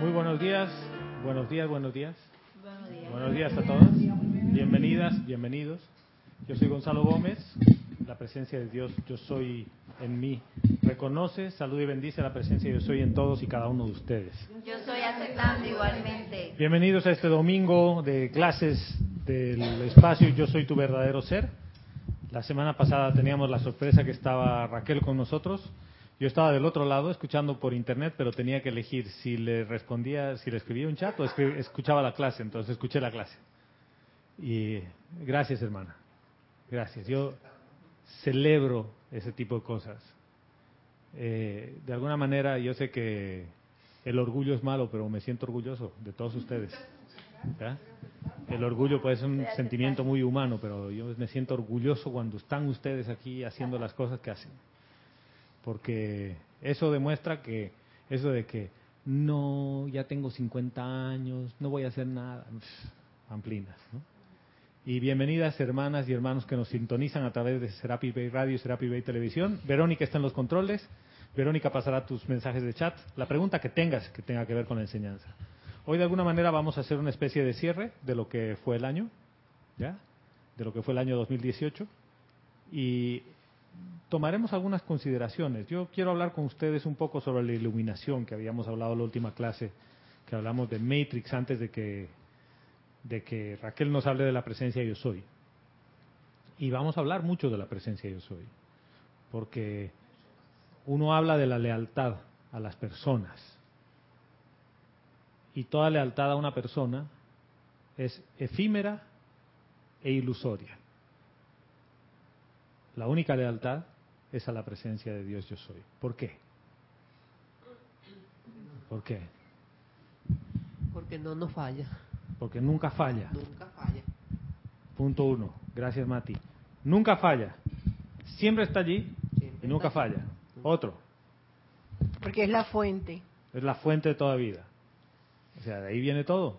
Muy buenos días, buenos días, buenos días. Buenos días a todos. Bienvenidas, bienvenidos. Yo soy Gonzalo Gómez. La presencia de Dios, yo soy en mí. Reconoce, saluda y bendice la presencia de Yo soy en todos y cada uno de ustedes. Yo soy aceptando igualmente. Bienvenidos a este domingo de clases del espacio Yo soy tu verdadero ser. La semana pasada teníamos la sorpresa que estaba Raquel con nosotros. Yo estaba del otro lado escuchando por internet, pero tenía que elegir si le respondía, si le escribía un chat o escuchaba la clase. Entonces escuché la clase. Y gracias, hermana. Gracias. Yo celebro ese tipo de cosas. Eh, de alguna manera, yo sé que el orgullo es malo, pero me siento orgulloso de todos ustedes. El orgullo puede ser un sentimiento muy humano, pero yo me siento orgulloso cuando están ustedes aquí haciendo las cosas que hacen porque eso demuestra que eso de que no, ya tengo 50 años, no voy a hacer nada, amplinas, ¿no? Y bienvenidas hermanas y hermanos que nos sintonizan a través de Serapi Bay Radio y Serapi Bay Televisión. Verónica está en los controles. Verónica pasará tus mensajes de chat. La pregunta que tengas que tenga que ver con la enseñanza. Hoy de alguna manera vamos a hacer una especie de cierre de lo que fue el año, ¿ya? De lo que fue el año 2018. Y tomaremos algunas consideraciones. Yo quiero hablar con ustedes un poco sobre la iluminación que habíamos hablado en la última clase, que hablamos de Matrix antes de que, de que Raquel nos hable de la presencia yo soy. Y vamos a hablar mucho de la presencia yo soy, porque uno habla de la lealtad a las personas. Y toda lealtad a una persona es efímera e ilusoria. La única lealtad es a la presencia de Dios yo soy. ¿Por qué? ¿Por qué? Porque no nos falla. Porque nunca falla. Nunca falla. Punto uno. Gracias, Mati. Nunca falla. Siempre está allí y nunca falla. Otro. Porque es la fuente. Es la fuente de toda vida. O sea, de ahí viene todo.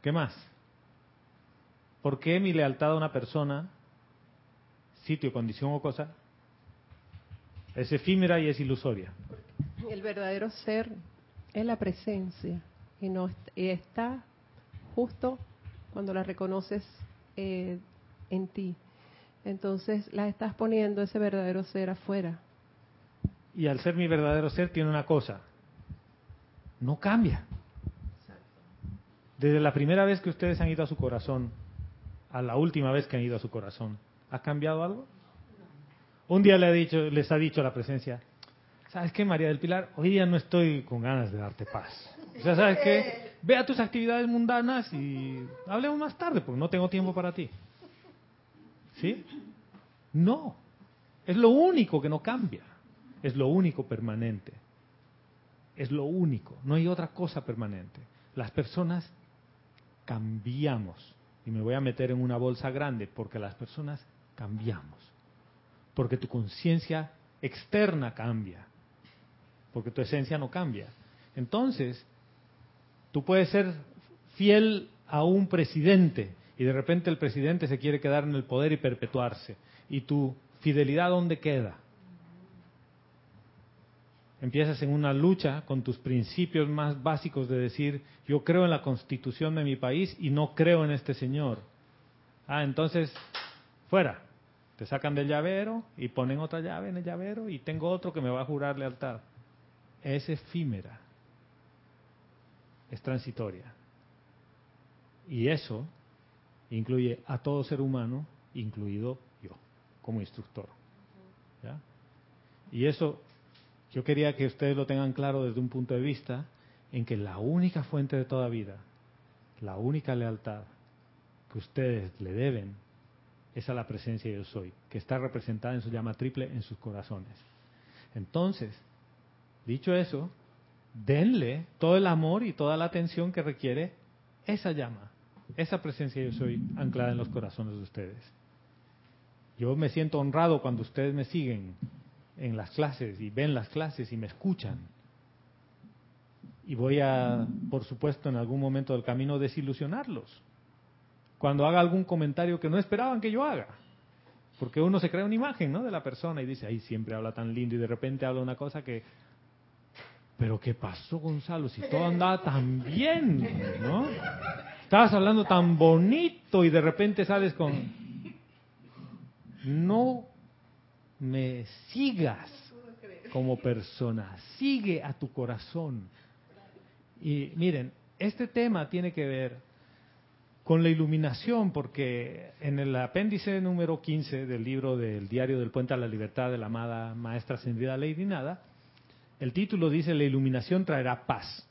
¿Qué más? ¿Por qué mi lealtad a una persona sitio, condición o cosa, es efímera y es ilusoria. El verdadero ser es la presencia y, no, está justo cuando la reconoces eh, en ti. Entonces la estás poniendo ese verdadero ser afuera. Y al ser mi verdadero ser tiene una cosa, no cambia. Desde la primera vez que ustedes han ido a su corazón, a la última vez que han ido a su corazón, ¿Ha cambiado algo? Un día le ha dicho, les ha dicho la presencia, ¿sabes qué, María del Pilar? Hoy día no estoy con ganas de darte paz. O sea, ¿sabes qué? Ve a tus actividades mundanas y hablemos más tarde, porque no tengo tiempo para ti. ¿Sí? No. Es lo único que no cambia. Es lo único permanente. Es lo único. No hay otra cosa permanente. Las personas cambiamos. Y me voy a meter en una bolsa grande porque las personas cambiamos. Porque tu conciencia externa cambia. Porque tu esencia no cambia. Entonces, tú puedes ser fiel a un presidente y de repente el presidente se quiere quedar en el poder y perpetuarse. ¿Y tu fidelidad dónde queda? Empiezas en una lucha con tus principios más básicos de decir, yo creo en la constitución de mi país y no creo en este señor. Ah, entonces, fuera. Te sacan del llavero y ponen otra llave en el llavero y tengo otro que me va a jurar lealtad. Es efímera. Es transitoria. Y eso incluye a todo ser humano, incluido yo, como instructor. ¿Ya? Y eso yo quería que ustedes lo tengan claro desde un punto de vista en que la única fuente de toda vida, la única lealtad que ustedes le deben es a la presencia de yo soy, que está representada en su llama triple en sus corazones. Entonces, dicho eso, denle todo el amor y toda la atención que requiere esa llama, esa presencia de yo soy anclada en los corazones de ustedes. Yo me siento honrado cuando ustedes me siguen en las clases y ven las clases y me escuchan. Y voy a, por supuesto, en algún momento del camino desilusionarlos cuando haga algún comentario que no esperaban que yo haga. Porque uno se crea una imagen ¿no? de la persona y dice, ay, siempre habla tan lindo y de repente habla una cosa que pero ¿qué pasó, Gonzalo? Si todo andaba tan bien, ¿no? Estabas hablando tan bonito y de repente sales con, no me sigas como persona, sigue a tu corazón. Y miren, este tema tiene que ver con la iluminación, porque en el apéndice número 15 del libro del Diario del Puente a la Libertad de la amada Maestra Ascendida Lady Nada, el título dice, la iluminación traerá paz.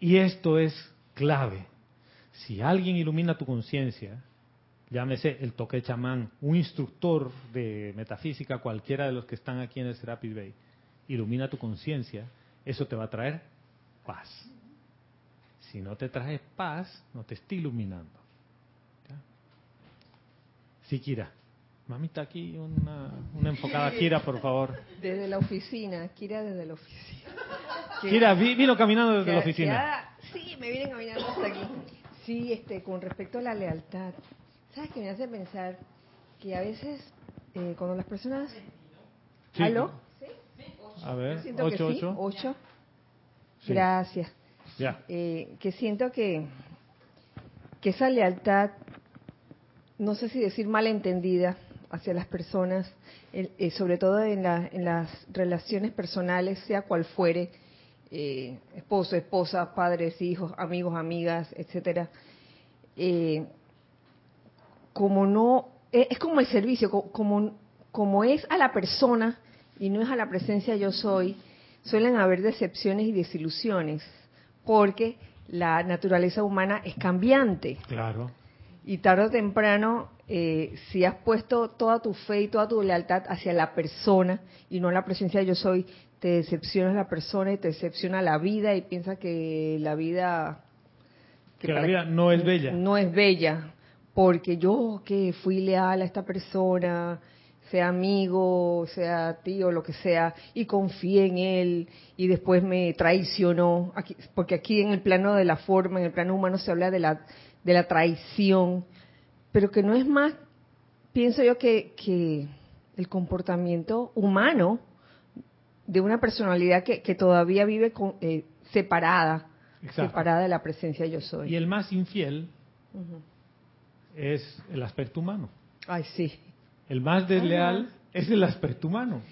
Y esto es clave. Si alguien ilumina tu conciencia, llámese el toque chamán, un instructor de metafísica, cualquiera de los que están aquí en el Serapis Bay, ilumina tu conciencia, eso te va a traer paz. Si no te trae paz, no te está iluminando. Sí, Kira. Mamita, aquí una, una enfocada. Kira, por favor. Desde la oficina, Kira desde la oficina. Kira, vino caminando desde la oficina. sí, me viene caminando hasta aquí. Sí, este, con respecto a la lealtad, ¿sabes qué me hace pensar? Que a veces, eh, cuando las personas... Sí. ¿Aló? A ver, Siento ocho, que sí, ocho. ocho. Sí. Gracias. Eh, que siento que, esa lealtad, no sé si decir malentendida hacia las personas, eh, sobre todo en, la- en las relaciones personales, sea cual fuere, eh, esposo, esposa, padres, hijos, amigos, amigas, etcétera, eh, como no, eh, es como el servicio, co- como, como es a la persona y no es a la presencia yo soy, suelen haber decepciones y desilusiones, porque la naturaleza humana es cambiante Claro. y tarde o temprano, eh, si has puesto toda tu fe y toda tu lealtad hacia la persona y no la presencia de yo soy, te decepciona la persona y te decepciona la vida y piensa que la vida Que la para- vida no es bella. no es bella, porque yo que fui leal a esta persona, sea amigo, sea tío, lo que sea, y confié en él y después me traicionó, aquí, porque aquí en el plano de la forma, en el plano humano se habla de la, de la traición, pero que no es más, pienso yo que, que el comportamiento humano de una personalidad que, que todavía vive con- eh, separada, Exacto. separada de la presencia yo soy. Y el más infiel es el aspecto humano. Ay, sí. El más desleal es el aspecto humano.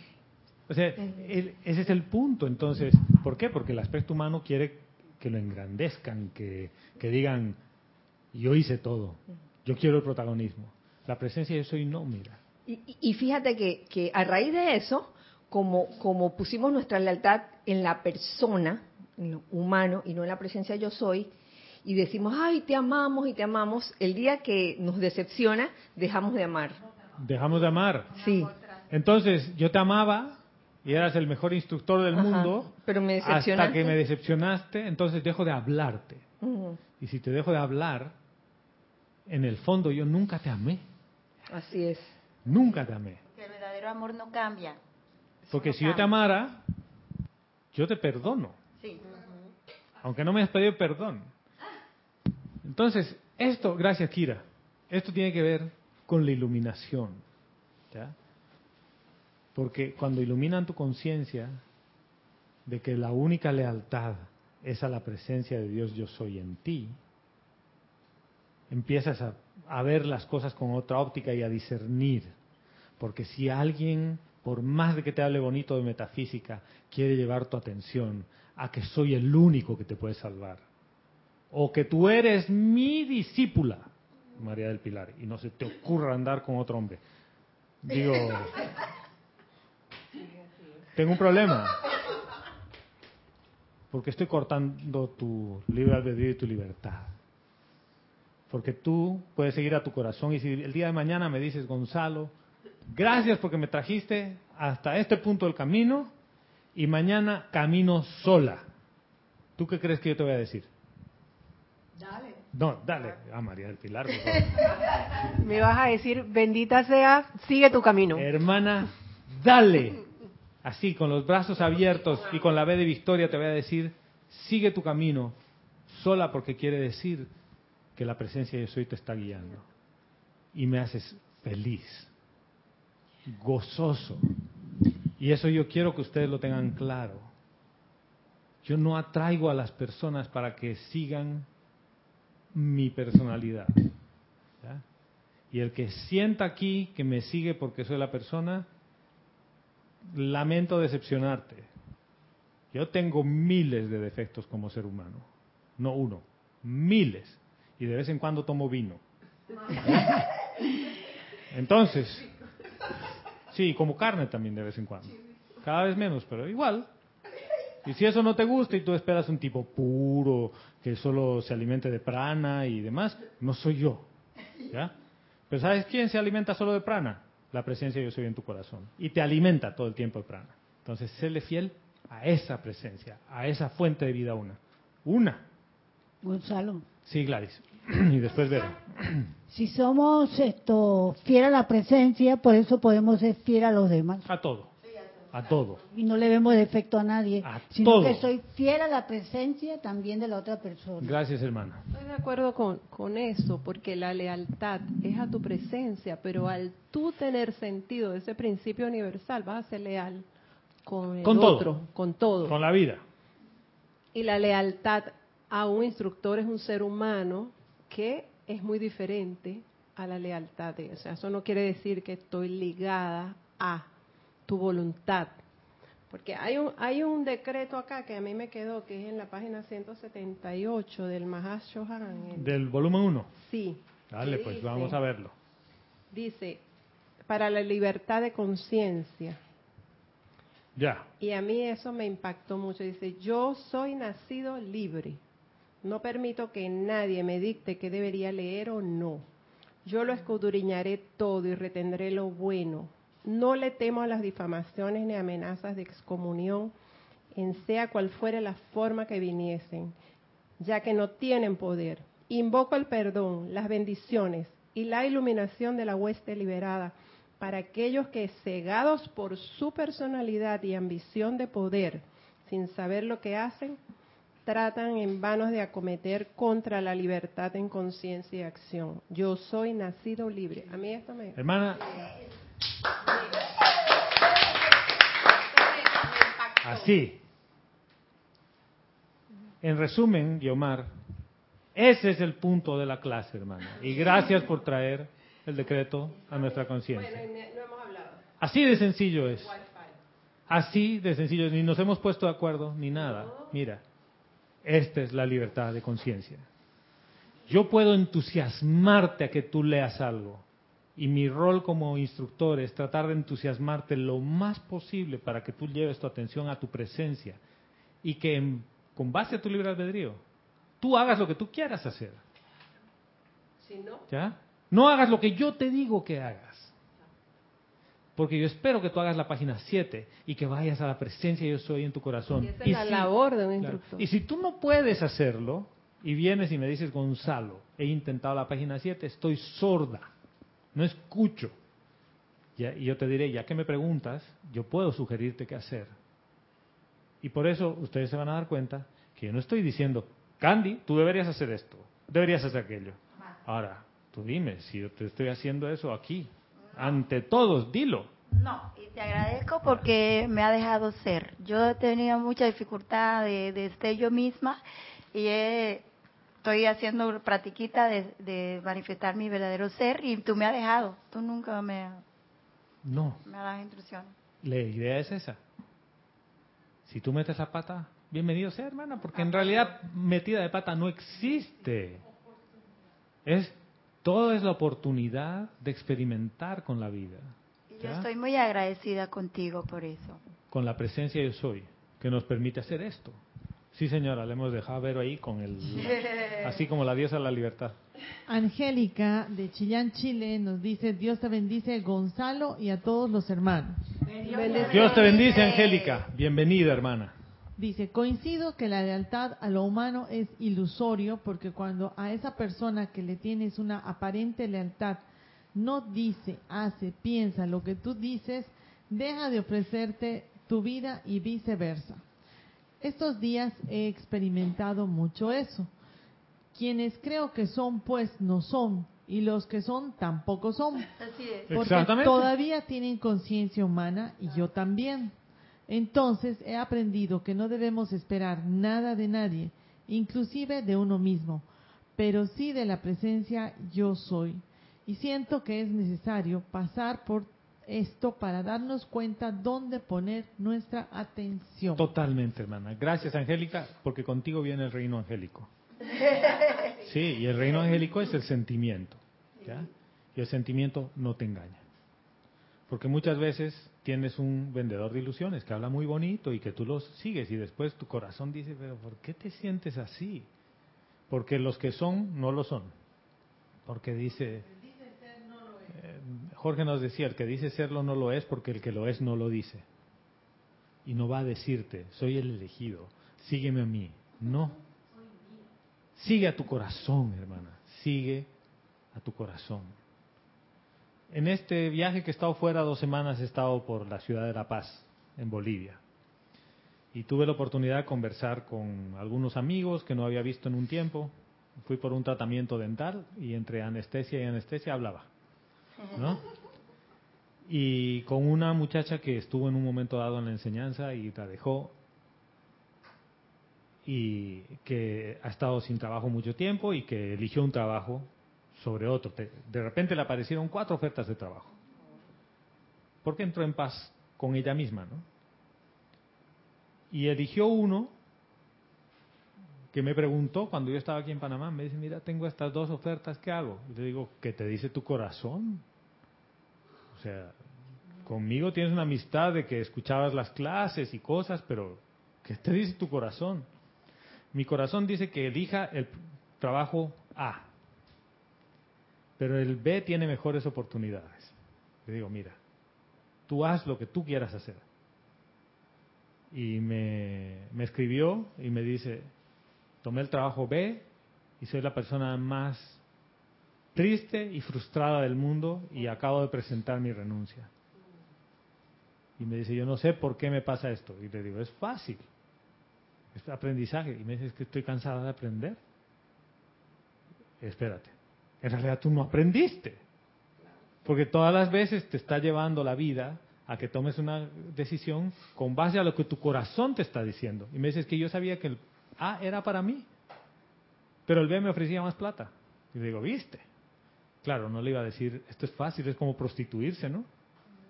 O sea, el- ese es el punto. Entonces, ¿por qué? Porque el aspecto humano quiere que lo engrandezcan, que, que digan, yo hice todo, yo quiero el protagonismo. La presencia yo soy no, mira. Y, y- fíjate que, que a raíz de eso, como, como pusimos nuestra lealtad en la persona, en lo humano, y no en la presencia yo soy, y decimos, ay, te amamos y te amamos, el día que nos decepciona, dejamos de amar. Dejamos de amar. Sí. Entonces, yo te amaba y eras el mejor instructor del Ajá. mundo. Pero me Hasta decepcionaste. que me decepcionaste, entonces dejo de hablarte. Y si te dejo de hablar, en el fondo yo nunca te amé. Así es. Nunca te amé. Que el verdadero amor no cambia. Porque no si yo te amara, yo te perdono. Sí. Aunque no me has pedido perdón. Entonces, esto, gracias Kira, esto tiene que ver con la iluminación. Porque cuando iluminan tu conciencia de que la única lealtad es a la presencia de Dios yo soy en ti, empiezas a ver las cosas con otra óptica y a discernir. Porque si alguien, por más de que te hable bonito de metafísica, quiere llevar tu atención a que soy el único que te puede salvar, o que tú eres mi discípula, María del Pilar, y no se te ocurra andar con otro hombre. Digo, tengo un problema. Porque estoy cortando tu libre albedrío y tu libertad. Porque tú puedes seguir a tu corazón y si el día de mañana me dices, Gonzalo, gracias porque me trajiste hasta este punto del camino y mañana camino sola. ¿Tú qué crees que yo te voy a decir? No, dale. Ah, María del Pilar, por favor. Me vas a decir, bendita sea, sigue tu camino. Hermana, dale. Así, con los brazos abiertos y con la B de victoria te voy a decir, sigue tu camino, sola porque quiere decir que la presencia de soy te está guiando. Y me haces feliz, gozoso. Y eso yo quiero que ustedes lo tengan claro. Yo no atraigo a las personas para que sigan mi personalidad. Y el que sienta aquí que me sigue porque soy la persona, lamento decepcionarte. Yo tengo miles de defectos como ser humano, no uno, miles. Y de vez en cuando tomo vino. Entonces, sí, como carne también de vez en cuando. Cada vez menos, pero igual. Y si eso no te gusta y tú esperas un tipo puro, que solo se alimente de prana y demás, no soy yo. ¿Ya? Pero ¿sabes quién se alimenta solo de prana? La presencia yo soy en tu corazón. Y te alimenta todo el tiempo de prana. Entonces, séle fiel a esa presencia, a esa fuente de vida una. Una. Gonzalo, Sí, Gladys. y después ver. si somos esto fiel a la presencia, por eso podemos ser fiel a los demás. A todo. A todo. Y no le vemos defecto a nadie, A sino todo. que soy fiel a la presencia también de la otra persona. Gracias, hermana. Estoy de acuerdo con, con eso, porque la lealtad es a tu presencia, pero al tú tener sentido de ese principio universal, vas a ser leal con el Con todo. otro, con todo. Con la vida. Y la lealtad a un instructor es un ser humano que es muy diferente a la lealtad de, o sea, eso no quiere decir que estoy ligada a tu voluntad. Porque hay un, hay un decreto acá que a mí me quedó, que es en la página 178 del Mahashohan. en- Del volumen 1. Sí. Dale, pues dice- vamos a verlo. Dice, para la libertad de conciencia. Ya. Y a mí eso me impactó mucho. Dice, yo soy nacido libre. No permito que nadie me dicte qué debería leer o no. Yo lo escudriñaré todo y retendré lo bueno. No le temo a las difamaciones ni amenazas de excomunión, en sea cual fuere la forma que viniesen, ya que no tienen poder. Invoco el perdón, las bendiciones y la iluminación de la hueste liberada para aquellos que, cegados por su personalidad y ambición de poder, sin saber lo que hacen, tratan en vano de acometer contra la libertad en conciencia y acción. Yo soy nacido libre. A mí esto me... Hermana, así. En resumen, Guiomar, ese es el punto de la clase, hermana. Y gracias por traer el decreto a nuestra conciencia. Así de sencillo es. Así de sencillo es. Ni nos hemos puesto de acuerdo, ni nada. Mira, esta es la libertad de conciencia. Yo puedo entusiasmarte a que tú leas algo. Y mi rol como instructor es tratar de entusiasmarte lo más posible para que tú lleves tu atención a tu presencia. Y que en- con base a tu libre albedrío, tú hagas lo que tú quieras hacer. Si no, ¿Ya? No hagas lo que yo te digo que hagas. Porque yo espero que tú hagas la página 7 y que vayas a la presencia yo soy en tu corazón. y esa es la si- labor de un claro, instructor. y si tú no puedes hacerlo y vienes y me dices, Gonzalo, he intentado la página 7, estoy sorda, no escucho. Y yo te diré, ya que me preguntas, yo puedo sugerirte qué hacer. Y por eso ustedes se van a dar cuenta que yo no estoy diciendo, Candy, tú deberías hacer esto, deberías hacer aquello. Ahora, tú dime, si yo te estoy haciendo eso aquí, ante todos, dilo. No, y te agradezco porque me ha dejado ser. Yo he tenido mucha dificultad de, de ser yo misma y he- estoy haciendo practiquita de, de manifestar mi verdadero ser y tú me has dejado. Tú nunca me, No, me das instrucciones. la idea es esa. Si tú metes la pata, bienvenido sea, hermana, porque en realidad metida de pata no existe. Es todo es la oportunidad de experimentar con la vida, Y yo estoy muy agradecida contigo por eso. con la presencia yo soy, que nos permite hacer esto. Sí, señora, le hemos dejado ver ahí con el así como la diosa de la libertad. Angélica de Chillán, Chile, nos dice, Dios te bendice Gonzalo y a todos los hermanos. Dios te bendice, Angélica. Bienvenida, hermana. Dice, coincido que la lealtad a lo humano es ilusorio porque cuando a esa persona que le tienes una aparente lealtad no dice, hace, piensa lo que tú dices, deja de ofrecerte tu vida y viceversa. Estos días he experimentado mucho eso. Quienes creo que son, pues no son, y los que son tampoco son. Así es. Porque Exactamente. todavía tienen conciencia humana y yo también. Entonces he aprendido que no debemos esperar nada de nadie, inclusive de uno mismo, pero sí de la presencia yo soy. Y siento que es necesario pasar por esto para darnos cuenta dónde poner nuestra atención. Totalmente, hermana. Gracias, Angélica, porque contigo viene el reino angélico. Sí, y el reino angélico es el sentimiento. ¿ya? Y el sentimiento no te engaña. Porque muchas veces tienes un vendedor de ilusiones que habla muy bonito y que tú los sigues y después tu corazón dice, pero ¿por qué te sientes así? Porque los que son no lo son. Porque dice, eh, Jorge nos decía, el que dice serlo no lo es porque el que lo es no lo dice. Y no va a decirte, soy el elegido, sígueme a mí. No. Sigue a tu corazón, hermana. Sigue a tu corazón. En este viaje que he estado fuera dos semanas he estado por la ciudad de La Paz, en Bolivia. Y tuve la oportunidad de conversar con algunos amigos que no había visto en un tiempo. Fui por un tratamiento dental y entre anestesia y anestesia hablaba. ¿No? Y con una muchacha que estuvo en un momento dado en la enseñanza y la dejó y que ha estado sin trabajo mucho tiempo y que eligió un trabajo sobre otro. De repente le aparecieron cuatro ofertas de trabajo. Porque entró en paz con ella misma, ¿no? Y eligió uno que me preguntó cuando yo estaba aquí en Panamá, me dice, mira, tengo estas dos ofertas, ¿qué hago? Y le digo, ¿qué te dice tu corazón? O sea, conmigo tienes una amistad de que escuchabas las clases y cosas, pero ¿qué te dice tu corazón? Mi corazón dice que elija el trabajo A, pero el B tiene mejores oportunidades. Le digo, mira, tú haz lo que tú quieras hacer. Y me, me escribió y me dice, tomé el trabajo B y soy la persona más triste y frustrada del mundo y acabo de presentar mi renuncia. Y me dice, yo no sé por qué me pasa esto. Y le digo, es fácil, es aprendizaje. Y me dice, que estoy cansada de aprender. Espérate, en realidad tú no aprendiste. Porque todas las veces te está llevando la vida a que tomes una decisión con base a lo que tu corazón te está diciendo. Y me dices que yo sabía que el A era para mí, pero el B me ofrecía más plata. Y le digo, viste. Claro, no le iba a decir, esto es fácil, es como prostituirse, ¿no?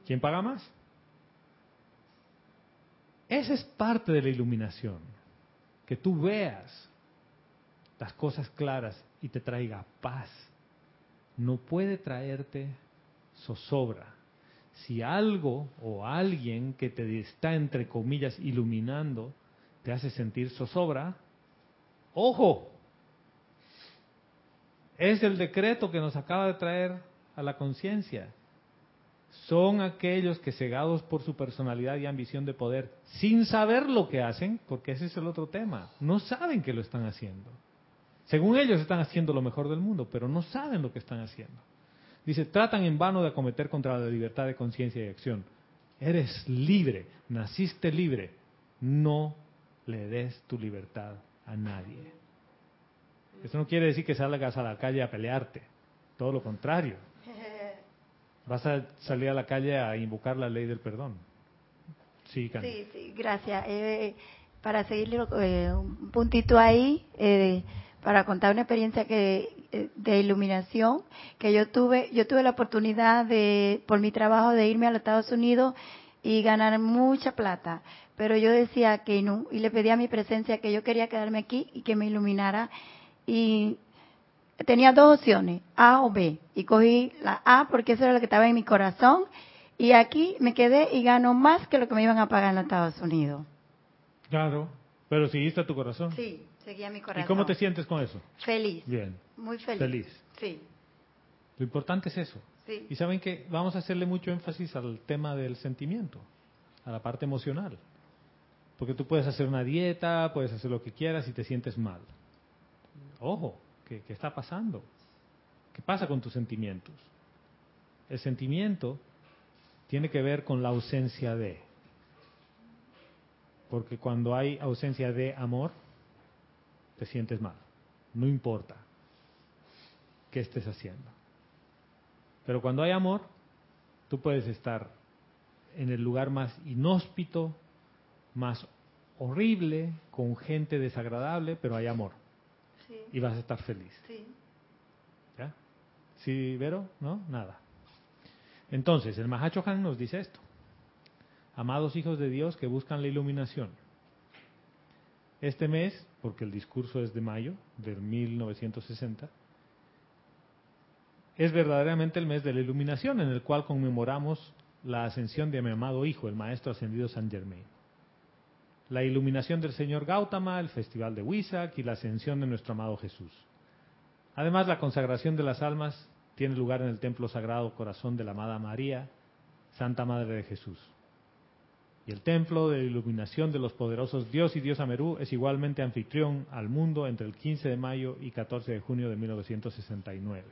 ¿Quién paga más? Esa es parte de la iluminación. Que tú veas las cosas claras y te traiga paz. No puede traerte zozobra. Si algo o alguien que te está, entre comillas, iluminando, te hace sentir zozobra, ojo, es el decreto que nos acaba de traer a la conciencia. Son aquellos que cegados por su personalidad y ambición de poder, sin saber lo que hacen, porque ese es el otro tema, no saben que lo están haciendo. Según ellos están haciendo lo mejor del mundo, pero no saben lo que están haciendo. Dice, tratan en vano de acometer contra la libertad de conciencia y acción. Eres libre, naciste libre. No le des tu libertad a nadie. Eso no quiere decir que salgas a la calle a pelearte. Todo lo contrario. Vas a salir a la calle a invocar la ley del perdón. Sí, Sí, sí, gracias. Eh, para seguirle eh, un puntito ahí, eh, para contar una experiencia que eh, de iluminación que yo tuve, yo tuve la oportunidad de por mi trabajo de irme a los Estados Unidos y ganar mucha plata, pero yo decía que no y le pedía a mi presencia que yo quería quedarme aquí y que me iluminara y tenía dos opciones, A o B, y cogí la A porque eso era lo que estaba en mi corazón y aquí me quedé y gano más que lo que me iban a pagar en los Estados Unidos. Claro, pero seguiste a tu corazón. Sí, seguía mi corazón. ¿Y cómo te sientes con eso? Feliz. Bien. Muy feliz. Feliz. Sí. Lo importante es eso. Sí. Y saben que vamos a hacerle mucho énfasis al tema del sentimiento, a la parte emocional. Porque tú puedes hacer una dieta, puedes hacer lo que quieras y te sientes mal. Ojo, ¿qué, está pasando? ¿Qué pasa con tus sentimientos? El sentimiento tiene que ver con la ausencia de. Porque cuando hay ausencia de amor, te sientes mal. No importa qué estés haciendo. Pero cuando hay amor, tú puedes estar en el lugar más inhóspito, más horrible, con gente desagradable, pero hay amor. Sí, Y vas a estar feliz. sí. ¿Ya? ¿Sí, Vero? ¿No? Nada. Entonces, el Mahacho Han nos dice esto. Amados hijos de Dios que buscan la iluminación. Este mes, porque el discurso es de mayo del 1960, es verdaderamente el mes de la iluminación en el cual conmemoramos la ascensión de mi amado hijo, el maestro ascendido San Germain. La iluminación del señor Gautama, el festival de Huizac y la ascensión de nuestro amado Jesús. Además, la consagración de las almas tiene lugar en el templo sagrado corazón de la amada María, Santa Madre de Jesús. Y el templo de iluminación de los poderosos Dios y Dios Amerú es igualmente anfitrión al mundo entre el 15 de mayo y 14 de junio de 1969.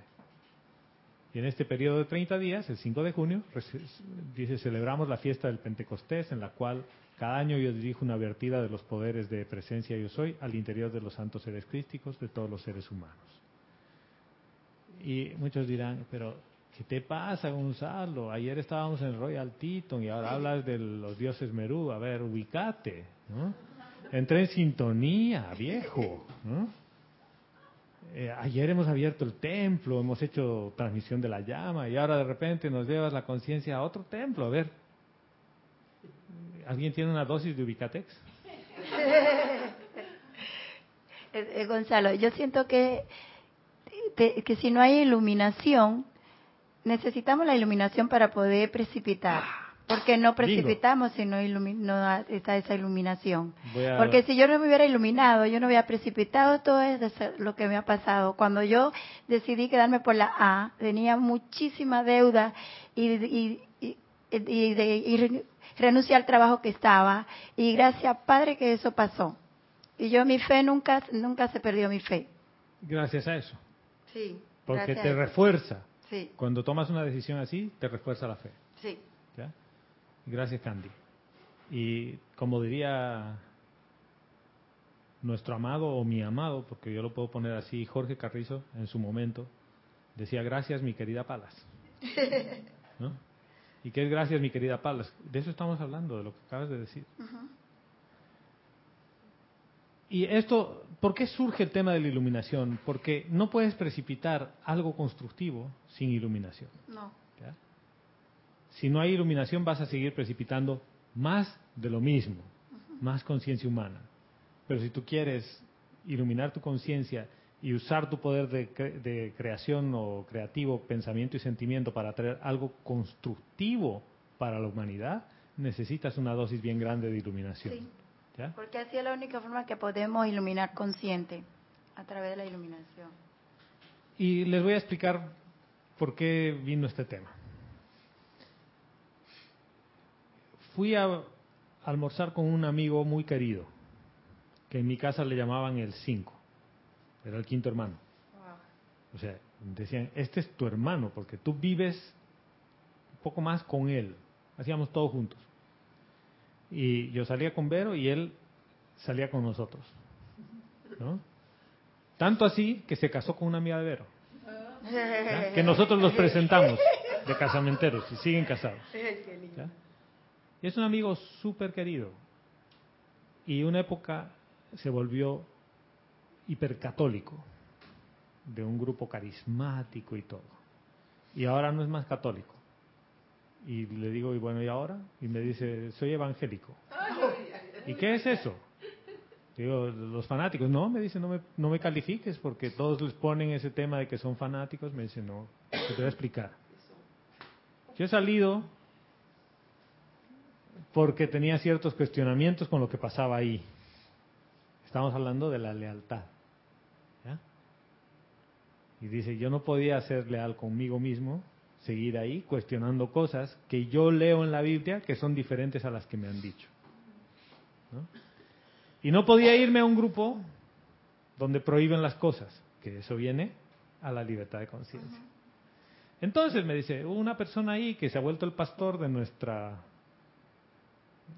Y en este periodo de 30 días, el 5 de junio, dice, celebramos la fiesta del Pentecostés, en la cual cada año yo dirijo una vertida de los poderes de presencia yo soy al interior de los santos seres crísticos, de todos los seres humanos. Y muchos dirán, pero ¿qué te pasa, Gonzalo? Ayer estábamos en Royal Teton y ahora hablas de los dioses Merú. A ver, ubicate, ¿no? Entré en sintonía, viejo, ¿no? Eh, ayer hemos abierto el templo, hemos hecho transmisión de la llama y ahora de repente nos llevas la conciencia a otro templo. A ver, ¿alguien tiene una dosis de Ubicatex? Eh, eh, Gonzalo, yo siento que, te- que si no hay iluminación, necesitamos la iluminación para poder precipitar. Porque no precipitamos si no, está esa iluminación. A- Porque si yo no me hubiera iluminado, yo no hubiera precipitado todo eso, lo que me ha pasado. Cuando yo decidí quedarme por la A, tenía muchísima deuda y, y, y, y de- renuncié al trabajo que estaba. Y gracias, Padre, que eso pasó. Y yo mi fe nunca, nunca se perdió mi fe. Gracias a eso, Sí. porque te refuerza. Sí, Cuando tomas una decisión así, te refuerza la fe. sí. Gracias, Candy. Y como diría nuestro amado o mi amado, porque yo lo puedo poner así, Jorge Carrizo, en su momento, decía, gracias, mi querida Palas. ¿No? ¿Y qué es gracias, mi querida Palas? De eso estamos hablando, de lo que acabas de decir. Y esto, ¿por qué surge el tema de la iluminación? Porque no puedes precipitar algo constructivo sin iluminación. No. Si no hay iluminación vas a seguir precipitando más de lo mismo, más conciencia humana. Pero si tú quieres iluminar tu conciencia y usar tu poder de, cre- de creación o creativo, pensamiento y sentimiento para traer algo constructivo para la humanidad, necesitas una dosis bien grande de iluminación. Sí. ¿ya? Porque así es la única forma que podemos iluminar consciente, a través de la iluminación. Y les voy a explicar por qué vino este tema. Fui a almorzar con un amigo muy querido, que en mi casa le llamaban el 5, era el quinto hermano. O sea, decían, este es tu hermano, porque tú vives un poco más con él. Hacíamos todo juntos. Y yo salía con Vero y él salía con nosotros. ¿no? Tanto así que se casó con una amiga de Vero. ¿ya? Que nosotros los presentamos de casamenteros y siguen casados. ¿ya? Y es un amigo súper querido. Y una época se volvió hipercatólico, de un grupo carismático y todo. Y ahora no es más católico. Y le digo, y bueno, ¿y ahora? Y me dice, soy evangélico. ¿Y qué es eso? Digo, los fanáticos, no, me dice, no me, no me califiques porque todos les ponen ese tema de que son fanáticos. Me dice, no, te voy a explicar. Yo he salido porque tenía ciertos cuestionamientos con lo que pasaba ahí. Estamos hablando de la lealtad. ¿ya? Y dice, yo no podía ser leal conmigo mismo, seguir ahí cuestionando cosas que yo leo en la Biblia que son diferentes a las que me han dicho. ¿no? Y no podía irme a un grupo donde prohíben las cosas, que eso viene a la libertad de conciencia. Entonces me dice, una persona ahí que se ha vuelto el pastor de nuestra,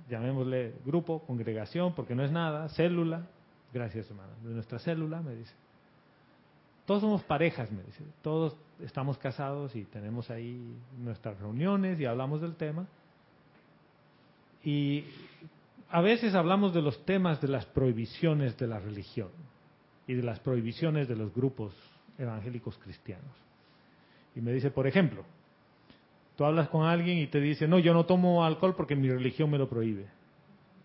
llamémosle grupo, congregación, porque no es nada, célula, gracias hermano, de nuestra célula, me dice. Todos somos parejas, me dice, todos estamos casados y tenemos ahí nuestras reuniones y hablamos del tema. Y a veces hablamos de los temas de las prohibiciones de la religión y de las prohibiciones de los grupos evangélicos cristianos. Y me dice, por ejemplo, tú hablas con alguien y te dice, no, yo no tomo alcohol porque mi religión me lo prohíbe.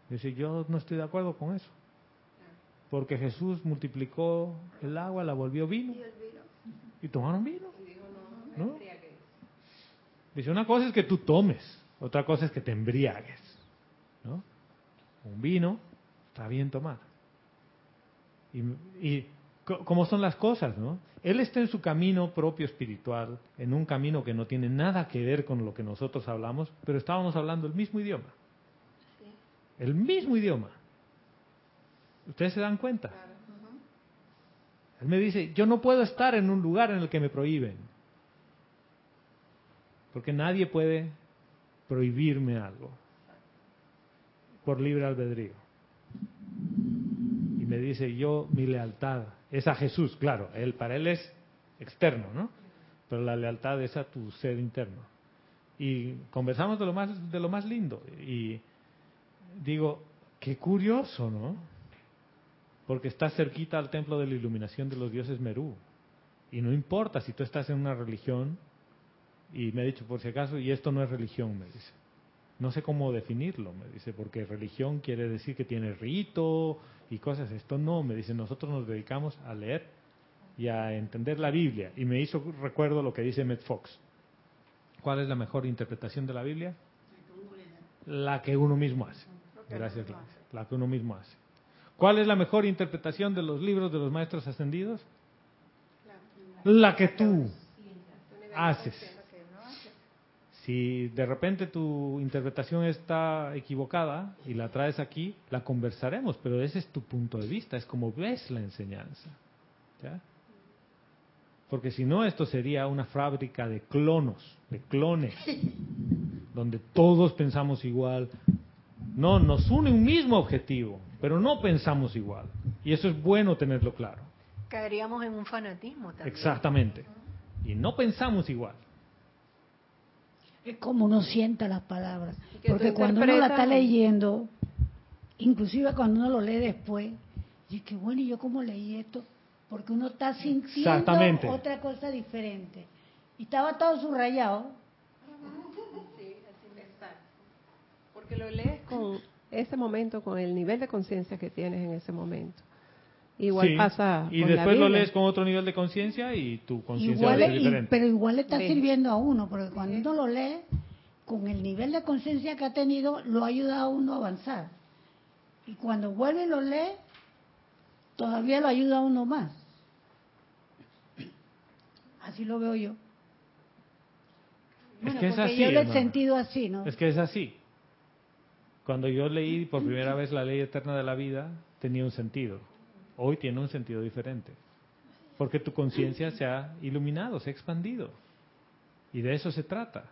Dice, yo no estoy de acuerdo con eso. Porque Jesús multiplicó el agua, la volvió vino. Y tomaron vino. ¿No? Dice, una cosa es que tú tomes, otra cosa es que te embriagues. ¿No? Un vino está bien tomar. Y, y cómo son las cosas, ¿no? Él está en su camino propio espiritual, en un camino que no tiene nada que ver con lo que nosotros hablamos, pero estábamos hablando el mismo idioma. El mismo idioma. ¿Ustedes se dan cuenta? Él me dice, yo no puedo estar en un lugar en el que me prohíben. Porque nadie puede prohibirme algo por libre albedrío. Y me dice, yo mi lealtad es a Jesús, claro, él para él es externo, ¿no? Pero la lealtad es a tu ser interno. Y conversamos de lo más de lo más lindo y digo, qué curioso, ¿no? Porque estás cerquita al templo de la iluminación de los dioses Merú. Y no importa si tú estás en una religión, y me ha dicho por si acaso, y esto no es religión, me dice. No sé cómo definirlo, me dice, porque religión quiere decir que tiene rito y cosas. Esto no, me dice, nosotros nos dedicamos a leer y a entender la Biblia. Y me hizo recuerdo lo que dice Matt Fox. ¿Cuál es la mejor interpretación de la Biblia? La que uno mismo hace. Gracias, Gladys. La que uno mismo hace. ¿Cuál es la mejor interpretación de los libros de los maestros ascendidos? La que tú haces. Si de repente tu interpretación está equivocada y la traes aquí, la conversaremos, pero ese es tu punto de vista, es como ves la enseñanza. ¿ya? Porque si no, esto sería una fábrica de clonos, de clones, donde todos pensamos igual. No, nos une un mismo objetivo, pero no pensamos igual. Y eso es bueno tenerlo claro. Caeríamos en un fanatismo también. Exactamente. Y no pensamos igual. Es como uno sienta las palabras. Y Porque cuando uno la está leyendo, inclusive cuando uno lo lee después, dice que bueno, ¿y yo cómo leí esto? Porque uno está sintiendo otra cosa diferente. Y estaba todo subrayado. Porque lo lees con ese momento, con el nivel de conciencia que tienes en ese momento. Igual Sí, pasa Y con la después lo lees con otro nivel de conciencia y tu conciencia y- diferente. pero igual le está Sí. sirviendo a uno, porque cuando uno lo lee, con el nivel de conciencia que ha tenido, lo ayuda a uno a avanzar. Y cuando vuelve y lo lee, todavía lo ayuda a uno más. Así lo veo yo. Bueno, que es así, yo lo he hermana. sentido así, ¿no? Es que es así. Cuando yo leí por primera vez la ley eterna de la vida, tenía un sentido. Hoy tiene un sentido diferente. Porque tu conciencia se ha iluminado, se ha expandido. Y de eso se trata.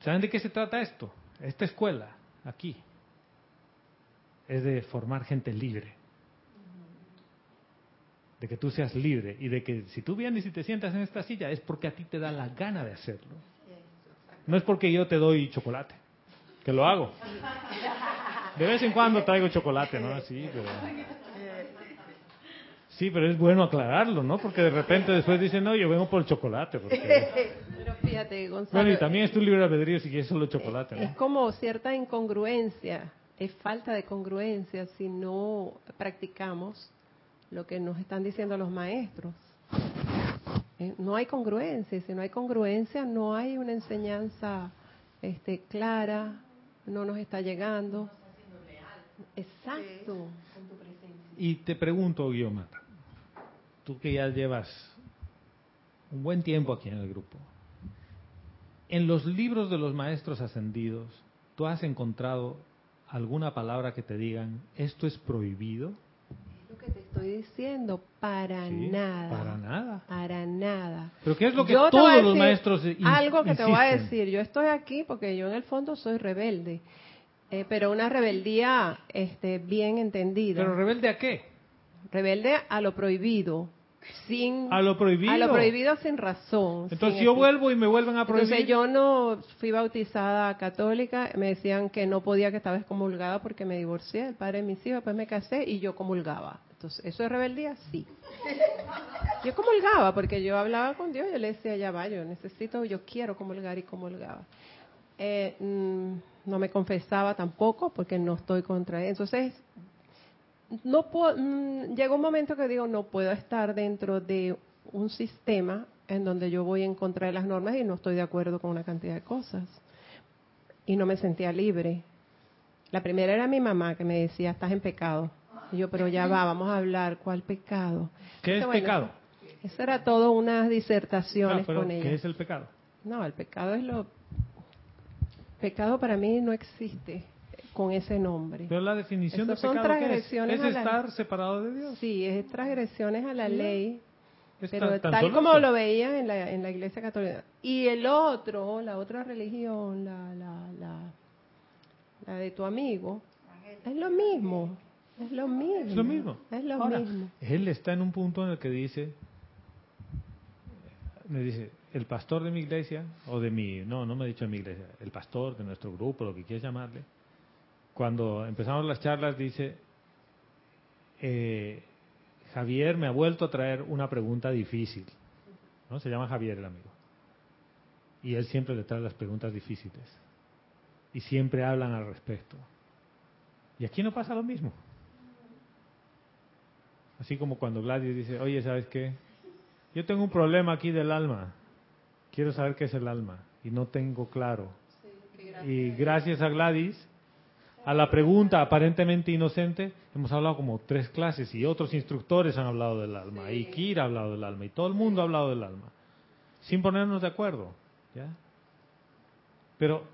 ¿Saben de qué se trata esto? Esta escuela, aquí, es de formar gente libre. De que tú seas libre y de que si tú vienes y te sientas en esta silla es porque a ti te da la gana de hacerlo. No es porque yo te doy chocolate, que lo hago. De vez en cuando traigo chocolate, ¿no? Sí, pero... Sí, pero es bueno aclararlo, ¿no? Porque de repente después dicen, no, yo vengo por el chocolate. Porque... Pero fíjate, Gonzalo. Bueno, y también es tu libre albedrío si quieres solo chocolate, Es ¿no? como cierta incongruencia, es falta de congruencia si no practicamos lo que nos están diciendo los maestros. Eh, No hay congruencia, y si no hay congruencia no hay una enseñanza este, clara, no nos está llegando. Exacto. Y te pregunto, Guiomata, tú que ya llevas un buen tiempo aquí en el grupo, en los libros de los maestros ascendidos, ¿tú has encontrado alguna palabra que te digan, esto es prohibido? Es lo que te estoy diciendo, para Sí, nada. Para nada. Para nada. Pero ¿qué es lo que Yo todos los maestros Algo que te voy a decir. Yo estoy aquí porque yo en el fondo soy rebelde. Eh, pero una rebeldía este, bien entendida. ¿Pero rebelde a qué? rebelde a lo prohibido. sin A lo prohibido. a lo prohibido sin razón. Entonces sin yo vuelvo y me vuelven a prohibir. Entonces yo no fui bautizada católica, me decían que no podía, que estaba excomulgada porque me divorcié, el padre de mis hijos, después me casé y yo comulgaba. Entonces, ¿eso es rebeldía? Sí. Yo comulgaba porque yo hablaba con Dios, yo le decía, ya va, yo necesito, yo quiero comulgar y comulgaba. Eh, mm, no me confesaba tampoco porque no estoy contra él. Entonces, no puedo, mm, llega un momento que digo, no puedo estar dentro de un sistema en donde yo voy en contra de las normas y no estoy de acuerdo con una cantidad de cosas. Y no me sentía libre. La primera era mi mamá que me decía, estás en pecado. Y yo, pero ya va, vamos a hablar, ¿cuál pecado? ¿Qué es bueno, pecado? Eso era todo unas disertaciones pero con ella. ¿Qué es el pecado? No, el pecado es lo... Pecado para mí no existe con ese nombre. Pero la definición Esos de son pecado ¿qué es? transgresiones Es a la- estar separado de Dios. Sí, es transgresiones a la ley, Es pero tan- tan tal solo como lo veía en la, en la Iglesia Católica. Y el otro, la otra religión, la, la, la, la de tu amigo, es lo mismo. Es lo mismo. Es lo mismo. Es lo Ahora, mismo. él está en un punto en el que dice, me dice, el pastor de mi iglesia, o de mi, no, no me ha dicho de mi iglesia, el pastor de nuestro grupo, lo que quieras llamarle, cuando empezamos las charlas dice, eh, Javier me ha vuelto a traer una pregunta difícil, ¿no? Se llama Javier el amigo. Y él siempre le trae las preguntas difíciles. Y siempre hablan al respecto. Y aquí no pasa lo mismo. Así como cuando Gladys dice, oye, ¿sabes qué? Yo tengo un problema aquí del alma. Quiero saber qué es el alma. Y no tengo claro. Y gracias a Gladys, a la pregunta aparentemente inocente, hemos hablado como tres clases y otros instructores han hablado del alma. Y Kira ha hablado del alma. Y todo el mundo ha hablado del alma. Sin ponernos de acuerdo. ¿ya? Pero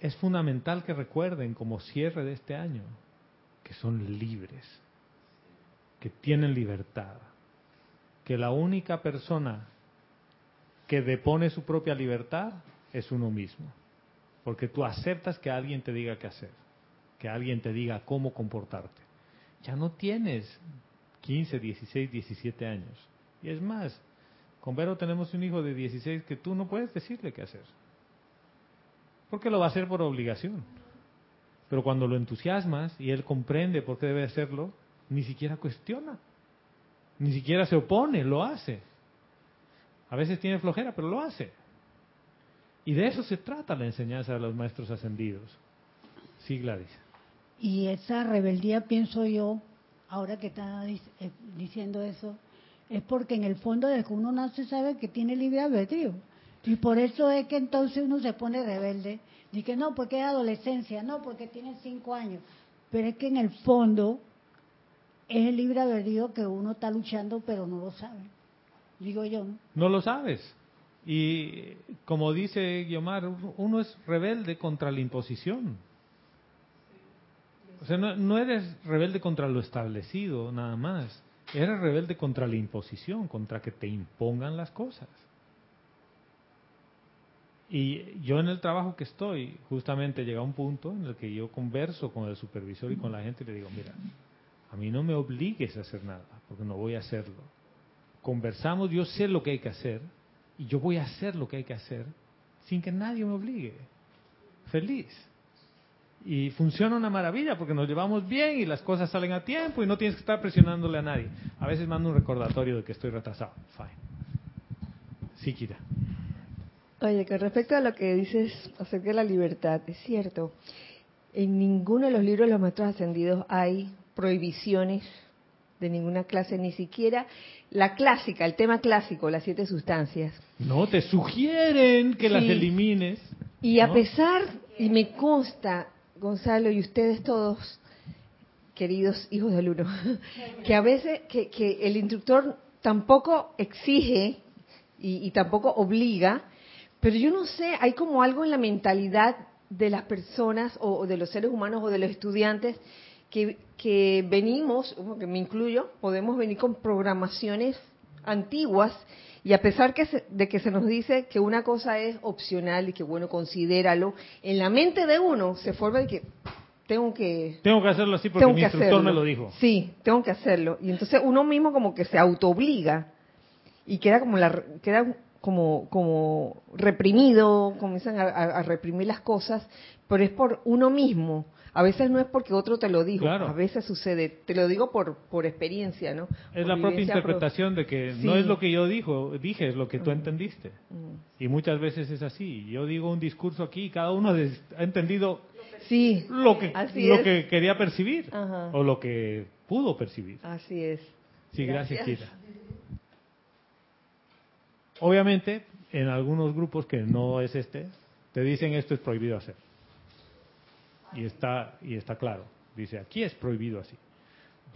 es fundamental que recuerden como cierre de este año que son libres que tienen libertad, que la única persona que depone su propia libertad es uno mismo, porque tú aceptas que alguien te diga qué hacer, que alguien te diga cómo comportarte. Ya no tienes 15, 16, 17 años. Y es más, con Vero tenemos un hijo de 16 que tú no puedes decirle qué hacer, porque lo va a hacer por obligación. Pero cuando lo entusiasmas y él comprende por qué debe hacerlo, ni siquiera cuestiona, ni siquiera se opone, lo hace. A veces tiene flojera, pero lo hace. Y de eso se trata la enseñanza de los maestros ascendidos. Sí, Gladys. Y esa rebeldía, pienso yo, ahora que está eh, diciendo eso, es porque en el fondo desde que uno nace sabe que tiene libre albedrío. Y por eso es que entonces uno se pone rebelde. Y que no, porque es adolescencia, no, porque tiene cinco años. Pero es que en el fondo es el libre albedrío que uno está luchando, pero no lo sabe. Digo yo, ¿no? Lo sabes. Y como dice Guiomar, uno es rebelde contra la imposición. O sea, no, no eres rebelde contra lo establecido, nada más. Eres rebelde contra la imposición, contra que te impongan las cosas. Y yo en el trabajo que estoy, justamente llega un punto en el que yo converso con el supervisor y con la gente y le digo, mira, a mí no me obligues a hacer nada, porque no voy a hacerlo. Conversamos, yo sé lo que hay que hacer y yo voy a hacer lo que hay que hacer sin que nadie me obligue. Feliz. Y funciona una maravilla porque nos llevamos bien y las cosas salen a tiempo y no tienes que estar presionándole a nadie. A veces mando un recordatorio de que estoy retrasado. Fine. Sí, Kira. Oye, con respecto a lo que dices acerca de la libertad, es cierto, en ninguno de los libros de los maestros ascendidos hay prohibiciones de ninguna clase, ni siquiera la clásica, el tema clásico, las siete sustancias. No, te sugieren que las elimines. Y a pesar, y me consta, Gonzalo y ustedes todos, queridos hijos del uno, que a veces que, que el instructor tampoco exige y, y tampoco obliga, pero yo no sé, hay como algo en la mentalidad de las personas o, o de los seres humanos o de los estudiantes que, que venimos, que me incluyo, podemos venir con programaciones antiguas y a pesar que se- de que se nos dice que una cosa es opcional y que bueno, considéralo, en la mente de uno se forma de que tengo que Tengo que hacerlo así porque mi instructor hacerlo. me lo dijo. Sí, tengo que hacerlo. Y entonces uno mismo como que se autoobliga y queda como la queda como como reprimido, comienzan a, a- a reprimir las cosas, pero es por uno mismo. A veces no es porque otro te lo dijo, Claro. a veces sucede. Te lo digo por por experiencia, ¿no? Es Por la propia pro- interpretación de que no es lo que yo dijo, dije, es lo que tú entendiste. Mm. Y muchas veces es así. Yo digo un discurso aquí y cada uno ha entendido Sí, lo que, Así lo es. que quería percibir Ajá. o lo que pudo percibir. así es. Sí, gracias, Gracias. Kira. Obviamente, en algunos grupos que no es este, te dicen esto es prohibido hacer. Y está, y está claro. Dice, aquí es prohibido así.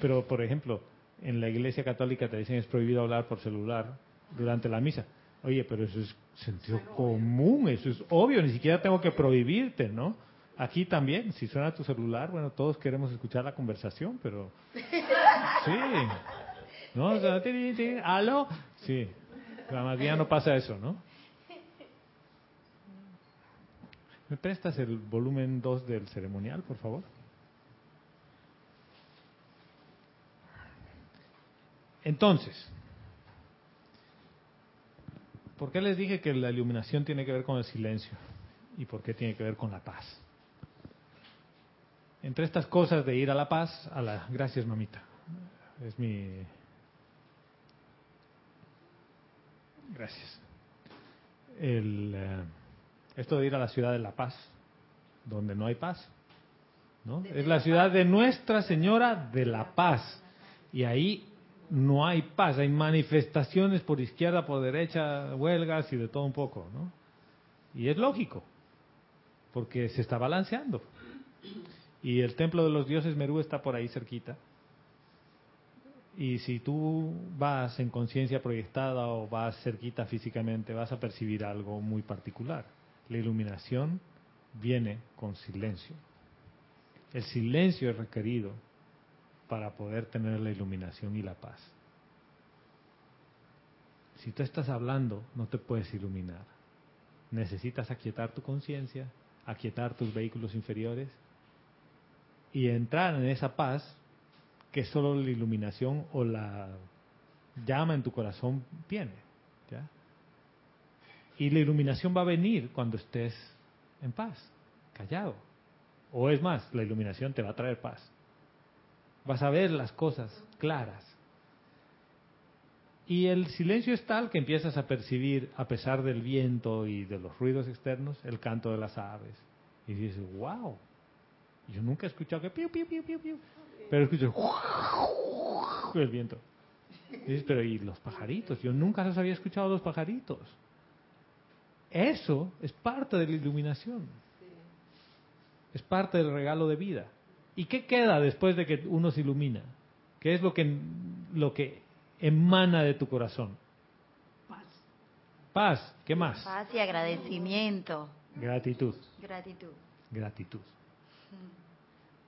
Pero, por ejemplo, en la iglesia católica te dicen es prohibido hablar por celular durante la misa. Oye, pero eso es sentido común, eso es obvio, ni siquiera tengo que prohibirte, ¿no? Aquí también, si suena tu celular, bueno, todos queremos escuchar la conversación, pero... Sí. ¿No? O sea, ¿Aló? Sí. La mayoría no pasa eso, ¿no? ¿Me prestas el volumen 2 del ceremonial, por favor? Entonces, ¿por qué les dije que la iluminación tiene que ver con el silencio? ¿Y por qué tiene que ver con la paz? Entre estas cosas de ir a la paz, a la... Gracias, mamita. Es mi... Gracias. El, eh, esto de ir a la ciudad de la paz, donde no hay paz, ¿no? Es la ciudad de Nuestra Señora de la Paz. Y ahí no hay paz, hay manifestaciones por izquierda, por derecha, huelgas y de todo un poco, ¿no? Y es lógico, porque se está balanceando. Y el templo de los dioses Merú está por ahí cerquita. Y si tú vas en conciencia proyectada o vas cerquita físicamente, vas a percibir algo muy particular. La iluminación viene con silencio. El silencio es requerido para poder tener la iluminación y la paz. Si tú estás hablando, no te puedes iluminar. Necesitas aquietar tu conciencia, aquietar tus vehículos inferiores y entrar en esa paz que solo la iluminación o la llama en tu corazón tiene. ¿ya? Y la iluminación va a venir cuando estés en paz, callado. O es más, la iluminación te va a traer paz. Vas a ver las cosas claras. Y el silencio es tal que empiezas a percibir, a pesar del viento y de los ruidos externos, el canto de las aves. Y dices, wow, yo nunca he escuchado que piu, piu, piu, piu, piu. Pero escucho el viento. Y dices, pero ¿y los pajaritos? Yo nunca los había escuchado los pajaritos. Eso es parte de la iluminación. Es parte del regalo de vida. ¿Y qué queda después de que uno se ilumina? ¿Qué es lo que, lo que emana de tu corazón? Paz. Paz. ¿Qué más? Paz y agradecimiento. Gratitud. Gratitud. Gratitud.